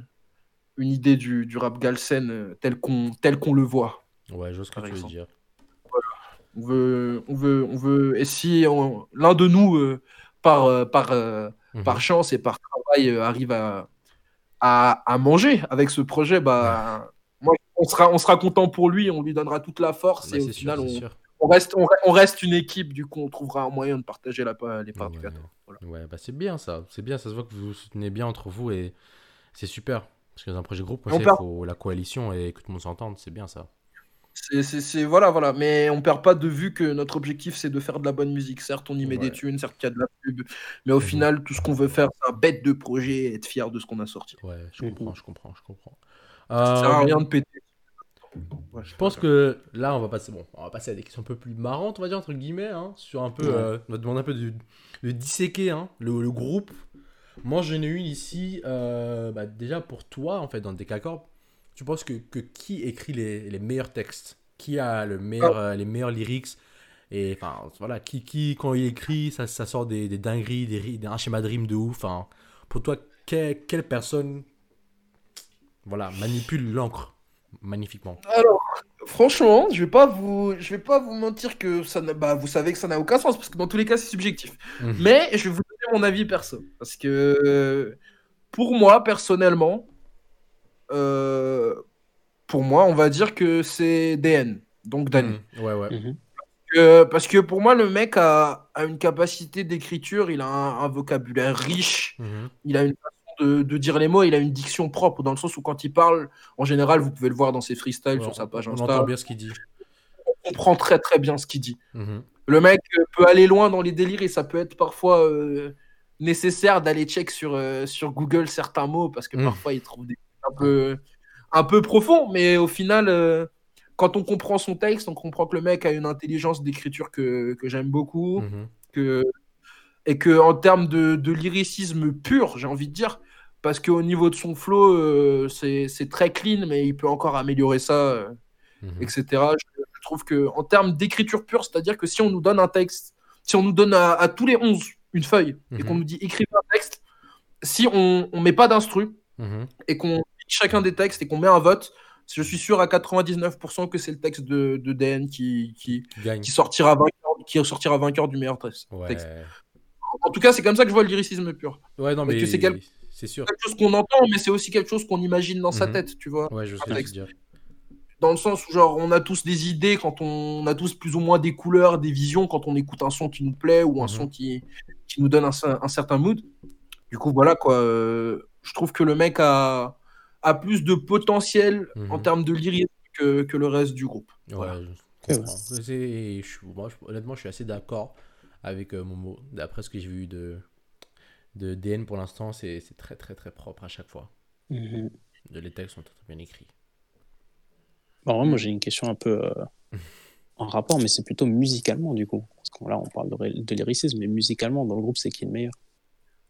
une idée du, du rap galsen euh, tel qu'on tel qu'on le voit. Ouais, je vois ce que veux dire. On veut, on veut, on veut. Et si l'un de nous, euh, par, euh, par, euh, Mhm. par chance et par travail, arrive à, à, à manger avec ce projet, bah, moi, on sera, on sera content pour lui. On lui donnera toute la force Bah, et au sûr, final, on, reste, on, re- on reste une équipe. Du coup, on trouvera un moyen de partager la, les parts du Ouais. gâteau. Voilà. Ouais, bah c'est bien ça. C'est bien, ça se voit que vous vous soutenez bien entre vous et c'est super. Parce que dans un projet groupe, il faut la coalition et que tout le monde s'entende, c'est bien ça. C'est, voilà, voilà. Mais on perd pas de vue que notre objectif, c'est de faire de la bonne musique. Certes, on y met Ouais. des thunes, certes, qu'il y a de la pub. Mais au Mhm. final, tout ce qu'on veut faire, c'est un bête de projet et être fier de ce qu'on a sorti. Ouais, je comprends, je comprends, je comprends. Ça sert à Euh, rien de péter. Ouais, Je pense que là, on va passer, bon, on va passer à des questions un peu plus marrantes, on va dire, entre guillemets, hein, sur un peu, Ouais. euh, on va demander un peu de, de disséquer hein, le, le groupe. Moi, j'en ai une ici, euh, bah, déjà pour toi, en fait, dans Decacorp, tu penses que, que qui écrit les, les meilleurs textes? Qui a le meilleur, euh, les meilleurs lyrics? Et enfin, voilà, qui, qui, quand il écrit, ça, ça sort des, des dingueries, des, un schéma de rime de ouf. Enfin, pour toi, que- quelle personne, voilà, manipule l'encre magnifiquement? Alors, franchement, je vais pas vous, je vais pas vous mentir que ça, n'a- bah, vous savez que ça n'a aucun sens parce que dans tous les cas, c'est subjectif. Mhm. Mais je vais vous donner mon avis perso parce que pour moi, personnellement, pour moi, on va dire que c'est DN, donc Danny. Mhm. Ouais, ouais. Mhm. Euh, parce que pour moi, le mec a, a une capacité d'écriture, il a un, un vocabulaire riche, Mhm. il a une façon de, de dire les mots, il a une diction propre, dans le sens où quand il parle, en général, vous pouvez le voir dans ses freestyles Ouais, sur sa page on Insta, entend bien ce qu'il dit. on comprend très très bien ce qu'il dit. Mhm. Le mec euh, peut aller loin dans les délires et ça peut être parfois euh, nécessaire d'aller check sur, euh, sur Google certains mots parce que parfois il trouve des un peu, un peu profonds, mais au final, euh, quand on comprend son texte, on comprend que le mec a une intelligence d'écriture que, que j'aime beaucoup, Mhm. que, et que en termes de, de lyricisme pur, j'ai envie de dire, parce qu'au niveau de son flow, euh, c'est très clean, mais il peut encore améliorer ça. euh, Mhm. etc. Je, je trouve que en termes d'écriture pure, c'est-à-dire que si on nous donne un texte, si on nous donne à, à tous les 11 une feuille et Mhm. qu'on nous dit écrivez un texte, si on ne met pas d'instru et qu'on chacun des textes et qu'on met un vote, je suis sûr à 99% que c'est le texte de, de DN qui, qui, Qui sortira vainqueur, qui sortira vainqueur du meilleur texte. Ouais. En tout cas, c'est comme ça que je vois le lyricisme pur. Ouais, non, Parce mais que c'est quel- c'est sûr. Quelque chose qu'on entend, mais c'est aussi quelque chose qu'on imagine dans sa Mhm. tête, tu vois. Ouais, je sais dire. dans le sens où genre on a tous des idées quand on, on a tous plus ou moins des couleurs, des visions quand on écoute un son qui nous plaît ou un Mhm. son qui, qui nous donne un, un certain mood. Du coup voilà quoi, euh, je trouve que le mec a, a plus de potentiel Mhm. en termes de lyrisme que, que le reste du groupe. Ouais, Voilà. je comprends. C'est- je suis- moi, je- honnêtement, je suis assez d'accord avec euh, Momo. D'après ce que j'ai vu de, de DN pour l'instant, c'est c'est très très très propre à chaque fois. Mhm. De- Les textes sont très bien écrits. Alors, moi, j'ai une question un peu euh, [laughs] en rapport, mais c'est plutôt musicalement, du coup. Parce que là, on parle de, de lyricisme, mais musicalement, dans le groupe, c'est qui le meilleur?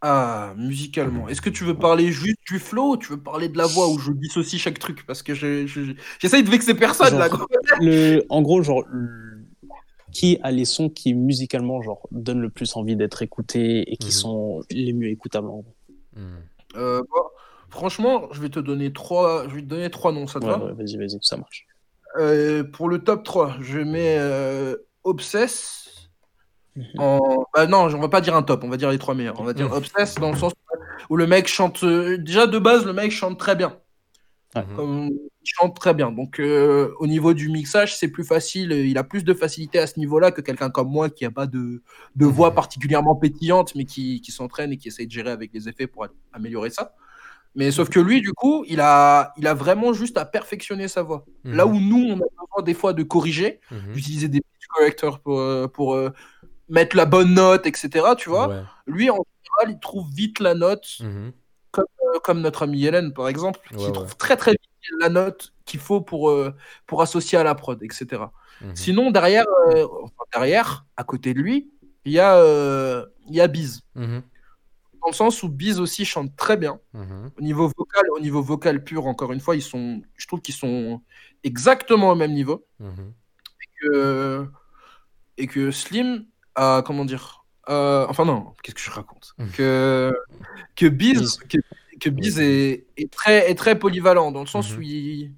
Ah, musicalement. Est-ce que tu veux parler juste du flow ou tu veux parler de la voix où je dissocie chaque truc? Parce que je- je- j'essaye de vexer personne Genre, là. le, En gros, genre, le- qui a les sons qui, musicalement, genre, donnent le plus envie d'être écoutés et qui Mhm. sont les mieux écoutables, en gros? Mhm. Euh, bon, franchement, je vais te donner trois, je vais te donner trois noms, ça te Ouais, va? ouais, vas-y, vas-y, ça marche. Euh, pour le top 3, je mets euh, Obsess. Mhm. En... Bah non, on va pas dire un top, on va dire les trois meilleurs. On va dire Mhm. Obsess dans le sens où le mec chante. euh, Déjà de base, le mec chante très bien. Mhm. Comme... Il chante très bien. Donc euh, au niveau du mixage, c'est plus facile. Il a plus de facilité à ce niveau-là que quelqu'un comme moi qui a pas de, de voix particulièrement pétillante, mais qui, qui s'entraîne et qui essaye de gérer avec les effets pour améliorer ça. Mais sauf que lui, du coup, il a, il a vraiment juste à perfectionner sa voix. Là où nous, on a besoin des fois de corriger, d'utiliser des pitch correctors pour, euh, pour euh, mettre la bonne note, etc. Tu vois, Ouais. lui, en général, il trouve vite la note, Mhm. euh, comme notre amie Hélène, par exemple, qui Ouais, trouve très très vite la note qu'il faut pour, euh, pour associer à la prod, etc. Mhm. Sinon, derrière, euh, enfin, derrière, à côté de lui, il y a, il y a Biz. Mhm. Dans le sens où Biz aussi chante très bien. Au niveau vocal, au niveau vocal pur, encore une fois, ils sont, je trouve qu'ils sont exactement au même niveau. Mhm. que- et que Slim a comment dire euh, enfin non qu'est-ce que je raconte Mm. que que Biz que, que Biz est, est très est très polyvalent dans le sens Mhm. où il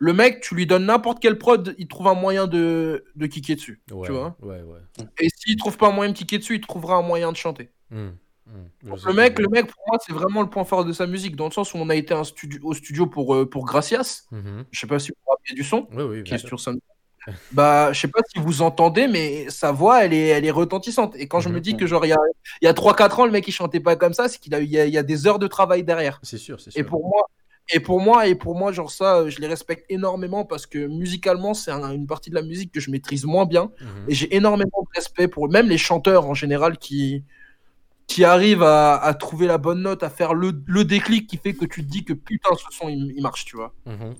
le mec tu lui donnes n'importe quelle prod il trouve un moyen de de kicker dessus Ouais, tu vois Ouais, ouais. et s'il trouve pas un moyen de kicker dessus il trouvera un moyen de chanter Donc, sais le mec le mec pour moi c'est vraiment le point fort de sa musique dans le sens où on a été un studio, au studio pour euh, pour Gracias. Mhm. je sais pas si vous vous rappelez du son Oui, oui, qui est sûr. sur Sound- Bah, je sais pas si vous entendez, mais sa voix, elle est, elle est retentissante. Et quand je me Mhm. dis que, genre, il y a, il y a 3-4 ans, le mec, il chantait pas comme ça, c'est qu'il a, y a, il y a des heures de travail derrière. C'est sûr, c'est Et sûr. pour moi, et pour moi, et pour moi, genre, ça, je les respecte énormément parce que musicalement, c'est un- une partie de la musique que je maîtrise moins bien. Mhm. Et j'ai énormément de respect pour même les chanteurs en général qui, qui arrivent à, à trouver la bonne note, à faire le, le déclic qui fait que tu te dis que putain, ce son, il, il marche, tu vois. Mhm.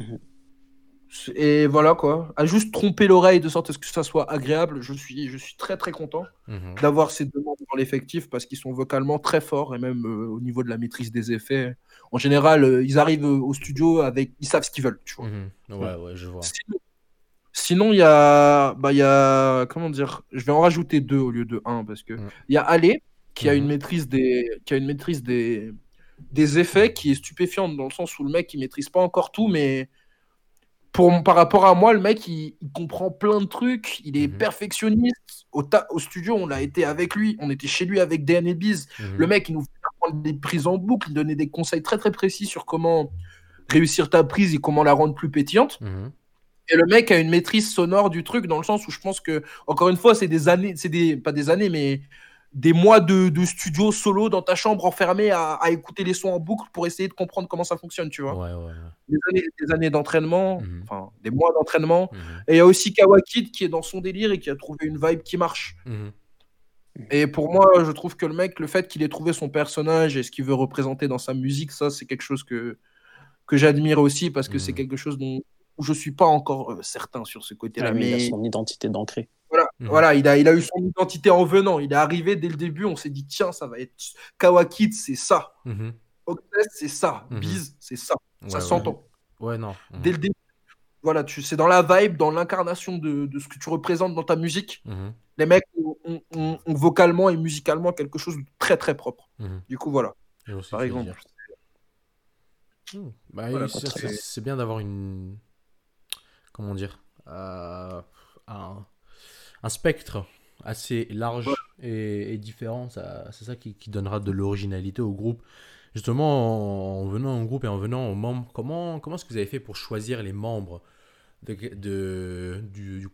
Et voilà quoi, à juste tromper l'oreille de sorte à ce que ça soit agréable. Je suis, je suis très très content Mhm. d'avoir ces deux membres dans l'effectif parce qu'ils sont vocalement très forts et même euh, au niveau de la maîtrise des effets. En général, euh, ils arrivent euh, au studio avec, ils savent ce qu'ils veulent. Tu vois. Mhm. Ouais, ouais, je vois. Sinon- il y a, bah, il y a, comment dire, je vais en rajouter deux au lieu de un parce que Mm. il y a Ale qui a Mhm. une maîtrise des, qui a une maîtrise des, des effets qui est stupéfiante dans le sens où le mec il maîtrise pas encore tout, mais pour par rapport à moi, le mec il, il comprend plein de trucs, il est Mhm. perfectionniste. Au, ta- au studio, on a été avec lui, on était chez lui avec Dan et Biz. Mhm. Le mec, il nous fait prendre des prises en boucle, il donnait des conseils très très précis sur comment réussir ta prise et comment la rendre plus pétillante. Mhm. Et le mec a une maîtrise sonore du truc dans le sens où je pense que, encore une fois, c'est des années, c'est des, pas des années, mais des mois de, de studio solo dans ta chambre enfermé à, à écouter les sons en boucle pour essayer de comprendre comment ça fonctionne, tu vois. Ouais, ouais, ouais. Des années, des années d'entraînement, Mhm. enfin, des mois d'entraînement. Mhm. Et il y a aussi Kawakid qui est dans son délire et qui a trouvé une vibe qui marche. Mhm. Et pour moi, je trouve que le mec, le fait qu'il ait trouvé son personnage et ce qu'il veut représenter dans sa musique, ça, c'est quelque chose que, que j'admire aussi parce que c'est quelque chose dont où je suis pas encore euh, certain sur ce côté-là. Ah, mais il a son identité d'ancré. Mhm. voilà, il a, il a eu son identité en venant. Il est arrivé dès le début. On s'est dit, tiens, ça va être Kawakid, c'est ça. Octest, c'est ça. Mhm. Biz, c'est ça. Ouais, ça s'entend. Ouais, non. Mhm. Dès le début. Voilà, tu, c'est dans la vibe, dans l'incarnation de, de ce que tu représentes dans ta musique. Mhm. Les mecs ont, ont- ont- ont vocalement et musicalement quelque chose de très très propre. Du coup, voilà. Par exemple. Hmm. Bah, Voilà, c'est bien d'avoir une. Comment dire euh, un, un spectre assez large et, et différent. C'est ça qui, qui donnera de l'originalité au groupe. Justement, en, en venant au groupe et en venant aux membres, comment, comment est-ce que vous avez fait pour choisir les membres de, de- du,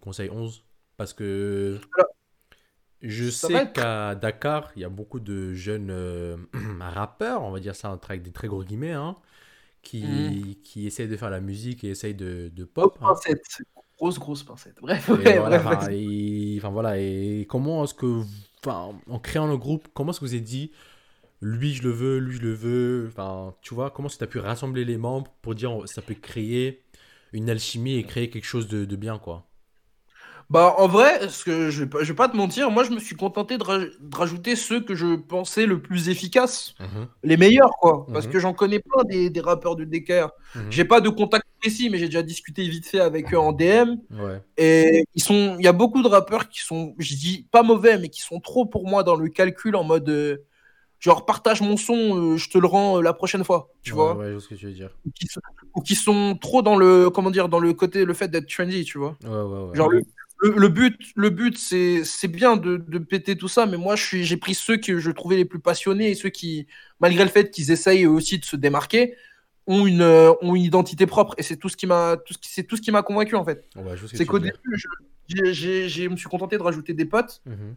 Conseil 11 Parce que. Je sais qu'à Dakar, il y a beaucoup de jeunes euh, [clears throat] rappeurs, on va dire ça avec des très gros guillemets, hein, qui, Mhm. qui essayent de faire la musique et essayent de, pop. hein. Grosse, grosse pincette. [laughs] Bref, ouais, voilà, bref, enfin, et, enfin, voilà, et comment est-ce que, vous- enfin, en créant le groupe, comment est-ce que vous avez dit, lui je le veux, lui je le veux, enfin, tu vois, comment est-ce que tu as pu rassembler les membres pour dire ça peut créer une alchimie et créer quelque chose de, de bien, quoi? Bah, en vrai, ce que je vais pas, je vais pas te mentir, moi je me suis contenté de, raj- de rajouter ceux que je pensais le plus efficaces, Mhm, les meilleurs quoi. Parce Mhm. que j'en connais plein des, des rappeurs de DKR. mhm. J'ai pas de contact précis, mais j'ai déjà discuté vite fait avec eux en DM. Ouais. Et ils sont, il y a beaucoup de rappeurs qui sont, je dis pas mauvais, mais qui sont trop pour moi dans le calcul en mode, euh, genre partage mon son, euh, je te le rends euh, la prochaine fois, tu Ouais, vois. Ouais, je vois ce que tu veux dire. Ou qui sont, ou qui sont trop dans le, comment dire, dans le côté, le fait d'être trendy, tu vois. Ouais, ouais, ouais. Genre le, le, le but, le but c'est bien de, de péter tout ça, mais moi j'ai pris ceux que je trouvais les plus passionnés et ceux qui, malgré le fait qu'ils essayent aussi de se démarquer, ont une euh, ont une identité propre et c'est tout ce qui m'a tout ce qui c'est tout ce qui m'a convaincu en fait. C'est qu'au début je, j'ai- je me suis contenté de rajouter des potes Mhm.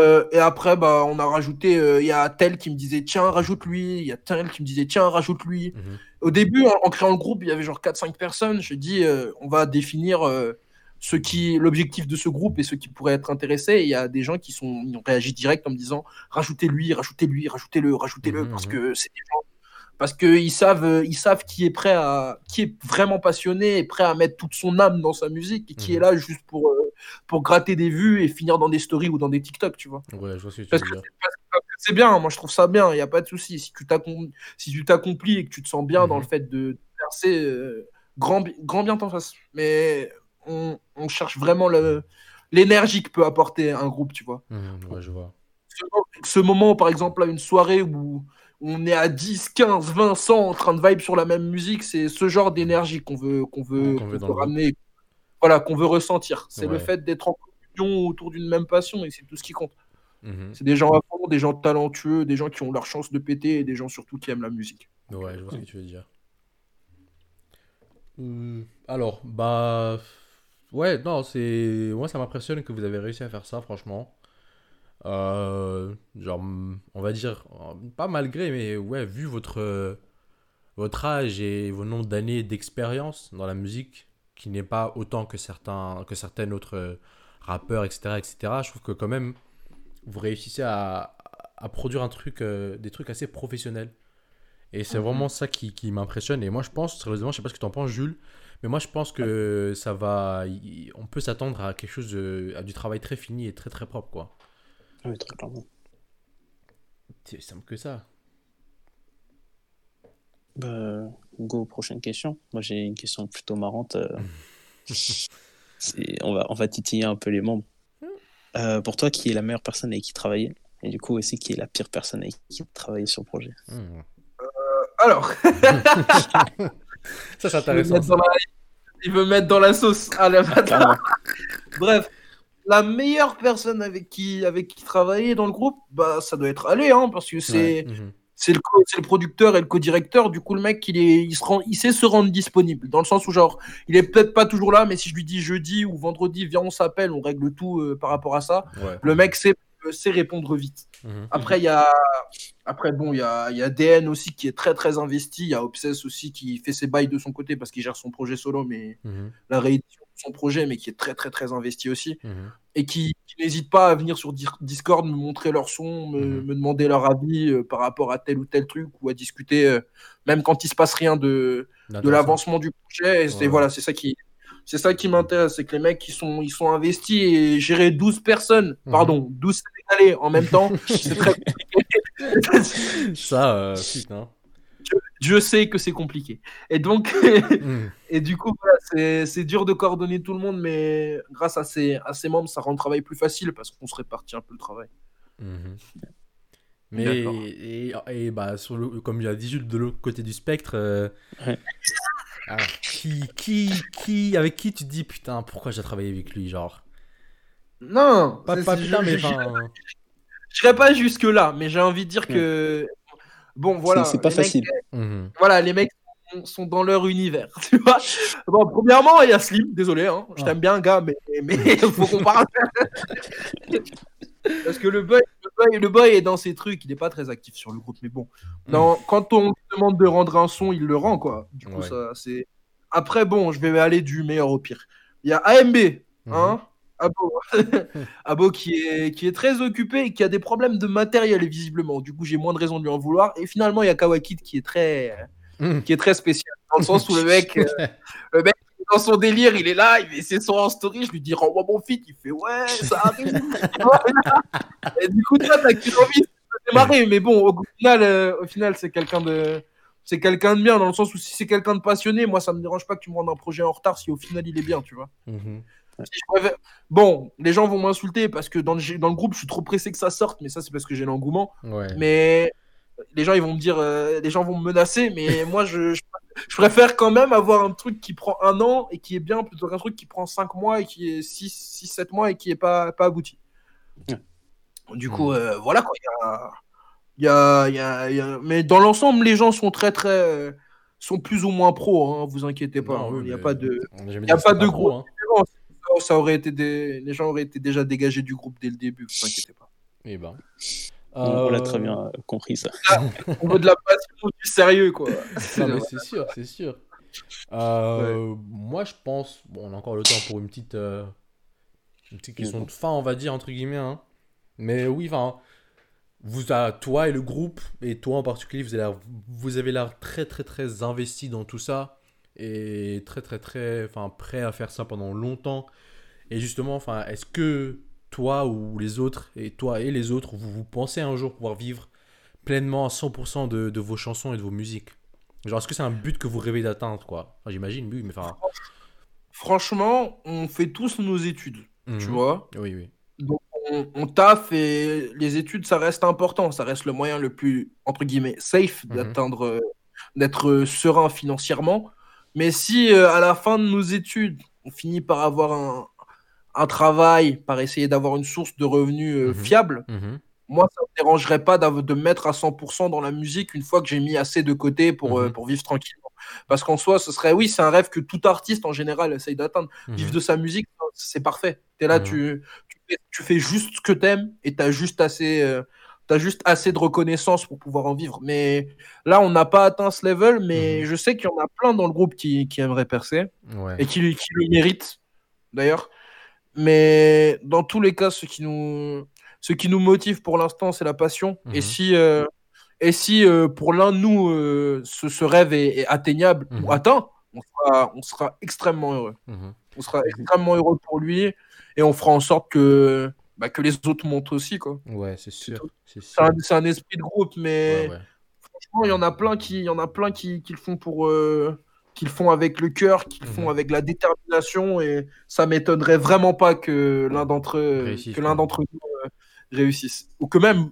euh, et après bah on a rajouté euh, il y a tel qui me disait tiens rajoute lui, il y a tel qui me disait tiens rajoute lui. Mhm. Au début, en, en créant le groupe, il y avait genre 4-5 personnes. Je dis, euh, on va définir ce qui, l'objectif de ce groupe et ceux qui pourraient être intéressés. Il y a des gens qui sont, ils ont réagi direct en me disant, rajoutez lui, rajoutez lui, rajoutez-le, rajoutez-le, Mhm, parce mhm. que c'est des gens, parce que ils savent, euh, ils savent qui est prêt à, qui est vraiment passionné et prêt à mettre toute son âme dans sa musique et qui est là juste pour, euh, pour gratter des vues et finir dans des stories ou dans des TikTok, tu vois. Ouais, je vois ce que tu Parce veux que dire. c'est bien, moi je trouve ça bien, il n'y a pas de souci. Si tu t'accom- si t'accomplis et que tu te sens bien dans le fait de percer, euh, grand, grand bien t'en face. Mais on, on cherche vraiment l'énergie que peut apporter un groupe, tu vois. Mhm, Ouais, je vois. Ce, ce moment, par exemple, à une soirée où on est à 10, 15, 20, 100 en train de vibe sur la même musique, c'est ce genre d'énergie qu'on veut, qu'on veut, Qu'on veut le ramener, voilà, qu'on veut ressentir. C'est le fait d'être en communion autour d'une même passion et c'est tout ce qui compte. Mhm. C'est des gens à fond, des gens talentueux, des gens qui ont leur chance de péter et des gens surtout qui aiment la musique. Ouais, je vois ce que tu veux dire. Hum, alors, bah. Ouais, non, c'est. Moi, ça m'impressionne que vous avez réussi à faire ça, franchement. Euh, genre, on va dire, pas malgré, mais ouais, vu votre, votre âge et vos nombres d'années d'expérience dans la musique, qui n'est pas autant que certains, que certains autres rappeurs, etc., etc., je trouve que quand même, vous réussissez à, à produire un truc, euh, des trucs assez professionnels. Et c'est Mhm. vraiment ça qui, qui m'impressionne. Et moi, je pense, sérieusement, je sais pas ce que tu en penses, Jules, Mais moi, je pense que ça va. On peut s'attendre à quelque chose de. à du travail très fini et très très propre, quoi. Oui, très clairement. C'est simple que ça. Bah, go, prochaine question. Moi, j'ai une question plutôt marrante. euh. [laughs] C'est- on, va, on va titiller un peu les membres. Euh, pour toi, qui est la meilleure personne avec qui travailler? Et du coup, aussi, qui est la pire personne avec qui travailler sur le projet? Hmm. Alors, [laughs] Ça, c'est intéressant. mettre dans la... il veut mettre dans la sauce. Allez. Bref, la meilleure personne avec qui, avec qui travailler dans le groupe, bah, ça doit être Ali, hein, parce que c'est Ouais. Mhm. c'est le, co- c'est le producteur et le co-directeur. Du coup, le mec, il, est, il, se rend, il sait se rendre disponible. Dans le sens où, genre, il est peut-être pas toujours là, mais si je lui dis jeudi ou vendredi, viens, on s'appelle, on règle tout euh, par rapport à ça. Ouais. Le mec sait, sait répondre vite. Mhm. Après, il y a, après, bon, il y a, y a DN aussi qui est très, très investi. Il y a Obsess aussi qui fait ses bails de son côté parce qu'il gère son projet solo, mais Mhm. la réédition de son projet, mais qui est très, très, très investi aussi Mhm. et qui, qui n'hésitent pas à venir sur Dis- Discord me montrer leur son, me, me demander leur avis euh, par rapport à tel ou tel truc ou à discuter, euh, même quand il se passe rien de, de l'avancement du projet. Et Ouais. voilà, c'est ça qui, c'est ça qui m'intéresse, c'est que les mecs ils sont, ils sont investis et gérer 12 personnes, pardon, 12 Sénégalais en même temps, c'est très compliqué. Ça, euh, putain. Je sais que c'est compliqué. Et donc, [laughs] [laughs] et du coup, voilà, c'est dur de coordonner tout le monde, mais grâce à ces, à ces membres, ça rend le travail plus facile parce qu'on se répartit un peu le travail. Mhm. Mais et, et bah sur le, comme il a dit Jules de l'autre côté du spectre, euh, Ouais. ah, qui qui qui avec qui tu te dis putain pourquoi j'ai travaillé avec lui genre? Non, pas, pas c'est- putain je- mais je- enfin Je serais pas jusque là, mais j'ai envie de dire que bon voilà, C'est- c'est pas mecs, facile. mhm. voilà, les mecs sont- sont dans leur univers, [laughs] tu vois. Bon, premièrement, il y a Slim, désolé, hein, je Ah. t'aime bien, gars, mais mais [laughs] faut qu'on parle. [laughs] Parce que le boy, le boy, le boy est dans ses trucs, il est pas très actif sur le groupe, mais bon. Non, quand on lui demande de rendre un son, il le rend quoi. Du coup, Ouais. ça c'est. Après, bon, je vais aller du meilleur au pire. Il y a AMB, hein, Abo, [laughs] Abo qui est, qui est très occupé et qui a des problèmes de matériel visiblement. Du coup, j'ai moins de raison de lui en vouloir. Et finalement, il y a Kawakid qui est très, Mhm. qui est très spécial dans le sens où le [laughs] mec, euh, le mec dans son délire, il est là, il met ses sons en story. Je lui dis rends-moi mon feat. Il fait ouais, ça arrive. [laughs] et du coup, toi, t'as qu'une envie de démarrer. Mais bon, au final, euh, au final, c'est quelqu'un de c'est quelqu'un de bien dans le sens où si c'est quelqu'un de passionné, moi ça me dérange pas que tu me rendes un projet en retard si au final il est bien, tu vois. Mhm. Préfère- Bon, les gens vont m'insulter parce que dans le, dans le groupe, je suis trop pressé que ça sorte, mais ça, c'est parce que j'ai l'engouement. ouais Mais les gens, ils vont me dire, euh, les gens vont me menacer, mais [laughs] moi, je, je, je préfère quand même avoir un truc qui prend un an et qui est bien plutôt qu'un truc qui prend 5 mois et qui est 6-7 mois et qui est pas, pas abouti. Ouais. Du coup, euh, voilà quoi. Il y a, il y a- il y a- il y a- Mais dans l'ensemble, les gens sont très, très. sont plus ou moins pros, hein, vous inquiétez pas. Hein, il n'y a pas de. on a pas de pro, gros. hein. Non, ça aurait été des... Les gens auraient été déjà dégagés du groupe dès le début, vous inquiétez pas. Eh ben. On, on l'a Euh, très bien euh, compris ça. On veut de la passion, du sérieux, quoi. C'est sûr, c'est sûr. Euh, Moi, je pense, bon, on a encore le temps pour une petite, euh, une petite question de fin, on va dire, entre guillemets. hein. Mais oui, enfin, vous, à- toi et le groupe, et toi en particulier, vous avez l'air, vous avez l'air très, très, très investi dans tout ça. Et très, très, très, enfin, prêt à faire ça pendant longtemps. Et justement, enfin, est-ce que toi ou les autres, et toi et les autres, vous, vous pensez un jour pouvoir vivre pleinement à 100% de, de vos chansons et de vos musiques? Genre, est-ce que c'est un but que vous rêvez d'atteindre, quoi? Enfin, J'imagine, oui, mais enfin. Franchement, on fait tous nos études, tu mhm. vois? Oui, oui. Donc, on, on taffe et les études, ça reste important. Ça reste le moyen le plus, entre guillemets, safe Mhm. d'atteindre, euh, d'être euh, serein financièrement. Mais si euh, à la fin de nos études, on finit par avoir un, un travail, par essayer d'avoir une source de revenus euh, Mhm. fiable, Mhm. moi, ça me dérangerait pas de me mettre à 100% dans la musique une fois que j'ai mis assez de côté pour, euh, Mhm. pour vivre tranquillement. Parce qu'en soi, ce serait, oui, c'est un rêve que tout artiste en général essaye d'atteindre. Vivre de sa musique, c'est parfait. Tu es là, tu, tu, fais, tu fais juste ce que t'aimes et tu as juste assez. euh, T'as juste assez de reconnaissance pour pouvoir en vivre. Mais là, on n'a pas atteint ce level, mais je sais qu'il y en a plein dans le groupe qui, qui aimeraient percer Ouais. et qui, qui le méritent, d'ailleurs. Mais dans tous les cas, ce qui nous, ce qui nous motive pour l'instant, c'est la passion. Mhm. Et si, euh, et si euh, pour l'un de nous, euh, ce, ce rêve est, est atteignable Mhm. ou atteint, on sera, on sera extrêmement heureux. Mhm. On sera extrêmement heureux pour lui et on fera en sorte que, bah, que les autres montent aussi. Quoi. Ouais, c'est sûr. C'est un, esprit de groupe, mais Ouais, ouais. franchement, il y en a plein qui, y en a plein qui, qui le font pour, qui le font avec le cœur, qui le font Mhm. avec la détermination, et ça m'étonnerait vraiment pas que l'un d'entre eux, Réussisse, que l'un d'entre nous euh, réussisse, ou que même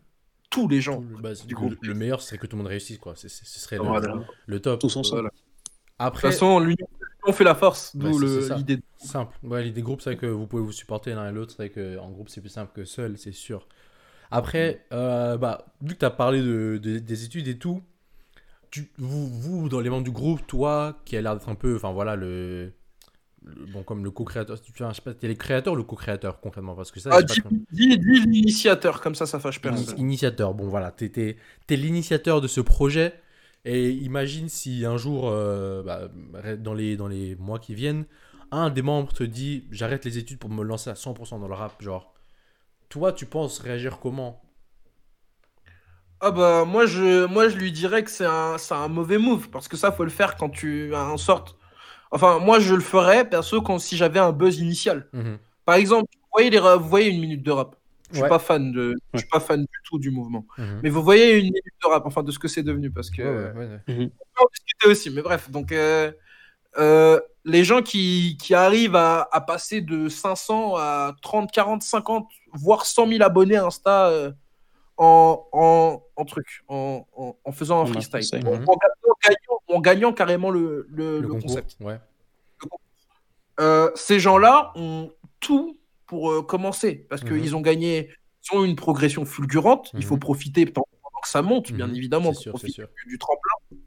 tous les gens. Bah, du le- meilleur, c'est que tout le monde réussisse, quoi. C'est- c'est- ce serait le, Voilà. le top. Tous ensemble. Voilà. De Après, toute façon, l'union fait la force, Bah, d'où c'est- le- c'est ça. l'idée. de- Simple. Ouais, l'idée groupe, c'est vrai que vous pouvez vous supporter l'un et l'autre. C'est vrai qu'en groupe, c'est plus simple que seul, c'est sûr. Après, euh, bah, vu que tu as parlé de, de- des études et tout, tu, vous, vous, dans les membres du groupe, toi, qui a l'air d'être un peu, enfin voilà, le, le- bon, comme le co-créateur, tu- enfin, je sais pas, t'es le créateur ou le co-créateur concrètement Parce que ça, Ah, pas dis, l'initiateur, comme ça, ça fâche personne. Initiateur, bon voilà, t'es t'es- t'es l'initiateur de ce projet. Et imagine si un jour, euh, bah, dans, les, dans les mois qui viennent, un des membres te dit j'arrête les études pour me lancer à 100% dans le rap. Genre, toi, tu penses réagir comment? Ah bah moi je moi je lui dirais que c'est un c'est un mauvais move parce que ça faut le faire quand tu as un sorte enfin moi je le ferais perso quand si j'avais un buzz initial. Mhm. Par exemple, vous voyez les vous voyez une minute de rap. Je suis Ouais. pas fan de je suis pas fan du tout du mouvement. Mhm. Mais vous voyez une minute de rap enfin de ce que c'est devenu parce que Ouais, ouais, ouais, ouais. on peut en discuter aussi mais bref donc euh, euh, les gens qui, qui arrivent à, à passer de 500 à 30 40 50 voire 100 000 abonnés Insta euh, en, en, en truc en, en, en faisant un En freestyle en, mhm. en gagnant, en gagnant carrément le, le, Le, le concours, concept ouais. euh, ces gens-là ont tout pour euh, commencer parce Mhm. qu'ils ont gagné, ils ont une progression fulgurante. Il faut Mhm. profiter pendant pendant que ça monte, bien Mhm. évidemment, pour sûr, profiter du, du tremplin.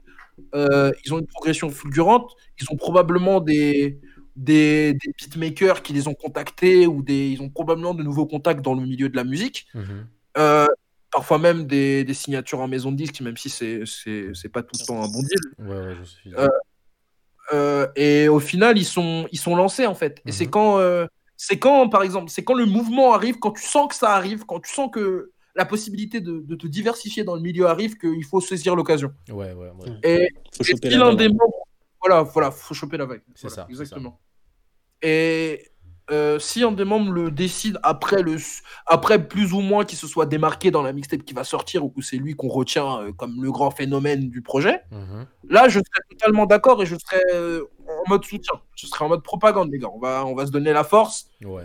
Euh, ils ont une progression fulgurante. Ils ont probablement des, des, des beatmakers qui les ont contactés ou des, ils ont probablement de nouveaux contacts dans le milieu de la musique. Mhm. Euh, parfois même des, des signatures en maison de disque, même si c'est c'est c'est pas tout le temps un bon deal. Ouais, ouais, je suis. Euh, Euh, et au final, ils sont, ils sont lancés en fait. Et Mhm. c'est quand, euh, c'est quand, par exemple, c'est quand le mouvement arrive, quand tu sens que ça arrive, quand tu sens que la possibilité de, de te diversifier dans le milieu arrive, qu'il faut saisir l'occasion. Ouais, ouais, ouais. Et, Faut et la l'un des membres, voilà, voilà, faut choper la vague. C'est Voilà, ça, c'est exactement. Et euh, si un des membres le décide après le, après plus ou moins qu'il se soit démarqué dans la mixtape qui va sortir ou que c'est lui qu'on retient euh, comme le grand phénomène du projet, Mhm. Là, je serais totalement d'accord et je serais euh, en mode soutien. Je serais en mode propagande, les gars. On va, on va se donner la force. Ouais.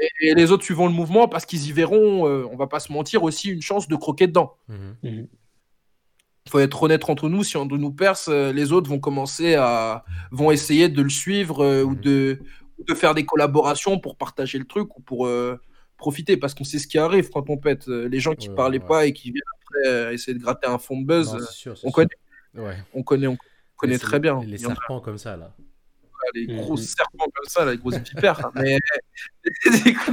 Et, et les autres suivront le mouvement parce qu'ils y verront, euh, on va pas se mentir, aussi une chance de croquer dedans. Mhm. Il faut être honnête entre nous. Si on nous perce, euh, les autres vont commencer à. vont essayer de le suivre euh, ou, Mhm. de, de faire des collaborations pour partager le truc ou pour euh, profiter. Parce qu'on sait ce qui arrive quand on pète. Euh, Les gens qui Ouais, parlaient ouais. pas et qui viennent après euh, essayer de gratter un fond de buzz, Non, sûr, on connaît, Ouais. on connaît, on connaît Les- très bien. Les en a serpents comme ça, là. les gros serpents comme ça, là, les grosses vipères. [laughs] mais, du coup,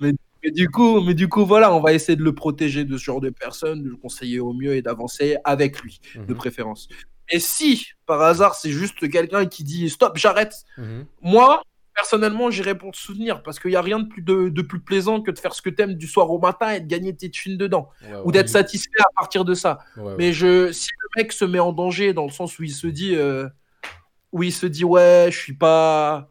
mais, mais du coup, mais du coup, voilà, on va essayer de le protéger de ce genre de personnes, de le conseiller au mieux et d'avancer avec lui, de Mhm. préférence. Et si, par hasard, c'est juste quelqu'un qui dit stop, j'arrête, Mhm. moi, personnellement, j'irai pour te soutenir parce qu'il n'y a rien de plus, de, de plus plaisant que de faire ce que t'aimes du soir au matin et de gagner tes thunes dedans Ouais, ou ouais. d'être satisfait à partir de ça. Ouais. Mais je, si le mec se met en danger dans le sens où il se dit, euh, où il se dit ouais, je suis pas,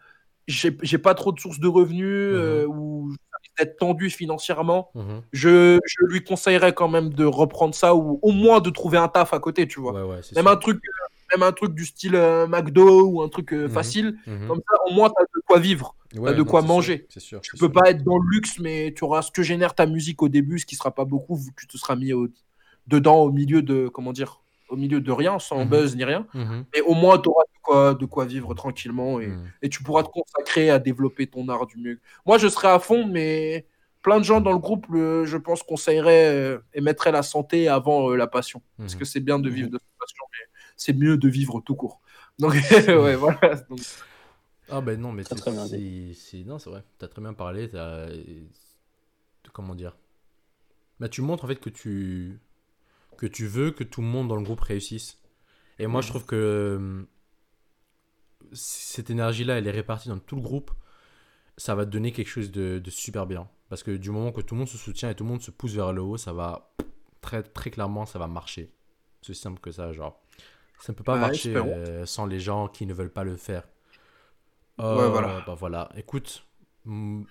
j'ai pas trop de sources de revenus euh, ou d'être tendu financièrement, Mhm. je, je lui conseillerais quand même de reprendre ça ou au moins de trouver un taf à côté, tu vois. Même sûr. un truc, euh, même un truc du style euh, McDo ou un truc euh, Mhm. facile. Mhm. Comme ça, au moins, t'as de quoi vivre. Ouais, de non, quoi sûr, manger. C'est sûr. Tu peux sûr. pas être dans le luxe, mais tu auras ce que génère ta musique au début, ce qui sera pas beaucoup, vu que tu te seras mis au- dedans au milieu de, comment dire, au milieu de rien, sans Mhm. buzz ni rien. Mais au moins, tu auras de quoi, de quoi vivre tranquillement et, et tu pourras te consacrer à développer ton art du mieux. Moi, je serais à fond, mais plein de gens dans le groupe, je pense, conseilleraient euh, et mettraient la santé avant euh, la passion. Parce que c'est bien de vivre de sa passion, mais c'est mieux de vivre tout court. Donc, [laughs] [laughs] ouais, voilà. Donc, Ah ben non, mais c'est très bien c'est- non, c'est vrai. T'as très bien parlé. t'as- Comment dire Bah tu montres en fait que tu que tu veux que tout le monde dans le groupe réussisse. Et moi, je trouve que euh, cette énergie-là, elle est répartie dans tout le groupe. Ça va te donner quelque chose de, de super bien. Parce que du moment que tout le monde se soutient et tout le monde se pousse vers le haut, ça va très très clairement, ça va marcher. C'est aussi simple que ça, genre. Ça ne peut pas Ouais, marcher espérons. euh, sans les gens qui ne veulent pas le faire. Ouais, Euh, voilà. Bah voilà, écoute. mm,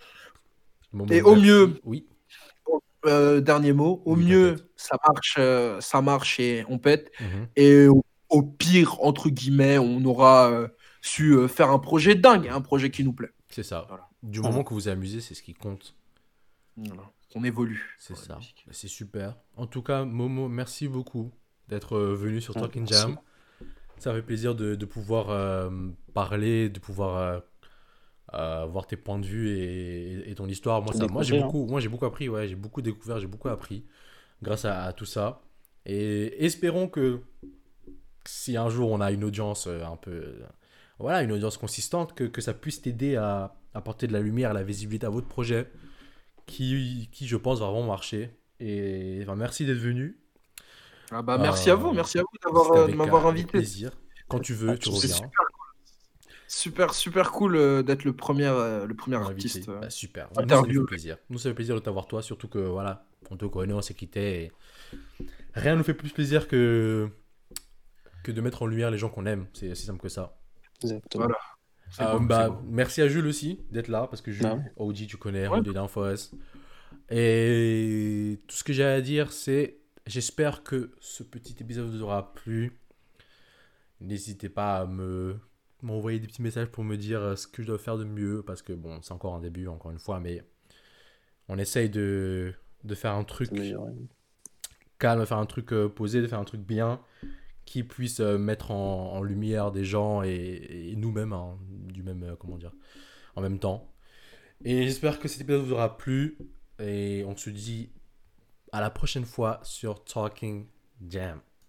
Et au mieux- Oui, Euh, dernier mot. Au Oui, mieux, ça marche, euh, ça marche et on pète. mhm, Et au, au pire, entre guillemets, on aura euh, su faire un projet dingue, un projet qui nous plaît. c'est ça. Voilà. Du moment que vous vous amusez, c'est ce qui compte. Voilà. On évolue. C'est ça. Bah, C'est super. En tout cas, Momo, merci beaucoup d'être venu sur Talking. Jam. Ça fait plaisir de, de pouvoir euh, parler, de pouvoir euh, euh, voir tes points de vue et, et ton histoire. Moi, Tout ça, moi j'ai découvrir, beaucoup, moi j'ai beaucoup appris. Ouais, j'ai beaucoup découvert, j'ai beaucoup appris grâce à, à tout ça. Et espérons que si un jour on a une audience un peu, voilà, une audience consistante, que, que ça puisse t'aider à apporter de la lumière, la visibilité à votre projet, qui, qui je pense va vraiment marcher. Et ben, merci d'être venu. Ah bah, merci Euh, à vous, merci à vous d'avoir, euh, de m'avoir invité. plaisir. Quand tu veux, Ah, tu reviens. super cool. Super, super cool euh, d'être le premier, euh, le premier Invité. artiste. Bah, super. Nous, ça nous fait plaisir. Nous, ça fait plaisir de t'avoir toi, surtout que voilà, on te connaît, on s'est quitté. et Rien nous fait plus plaisir que que de mettre en lumière les gens qu'on aime. C'est aussi simple que ça. Exactement. Voilà. Euh, bah, merci à Jules aussi d'être là parce que Jules, ouais. OG, tu connais, Ouais. on est down for us. Et tout ce que j'ai à dire, c'est j'espère que ce petit épisode vous aura plu. N'hésitez pas à me m'envoyer des petits messages pour me dire euh, ce que je dois faire de mieux parce que bon, c'est encore un début, encore une fois, mais on essaye de, de faire un truc calme, de faire un truc euh, posé, de faire un truc bien qui puisse euh, mettre en, en lumière des gens et, et nous-mêmes hein, du même comment dire en même temps. Et j'espère que cet épisode vous aura plu et on se dit à la prochaine fois sur Talking Jam.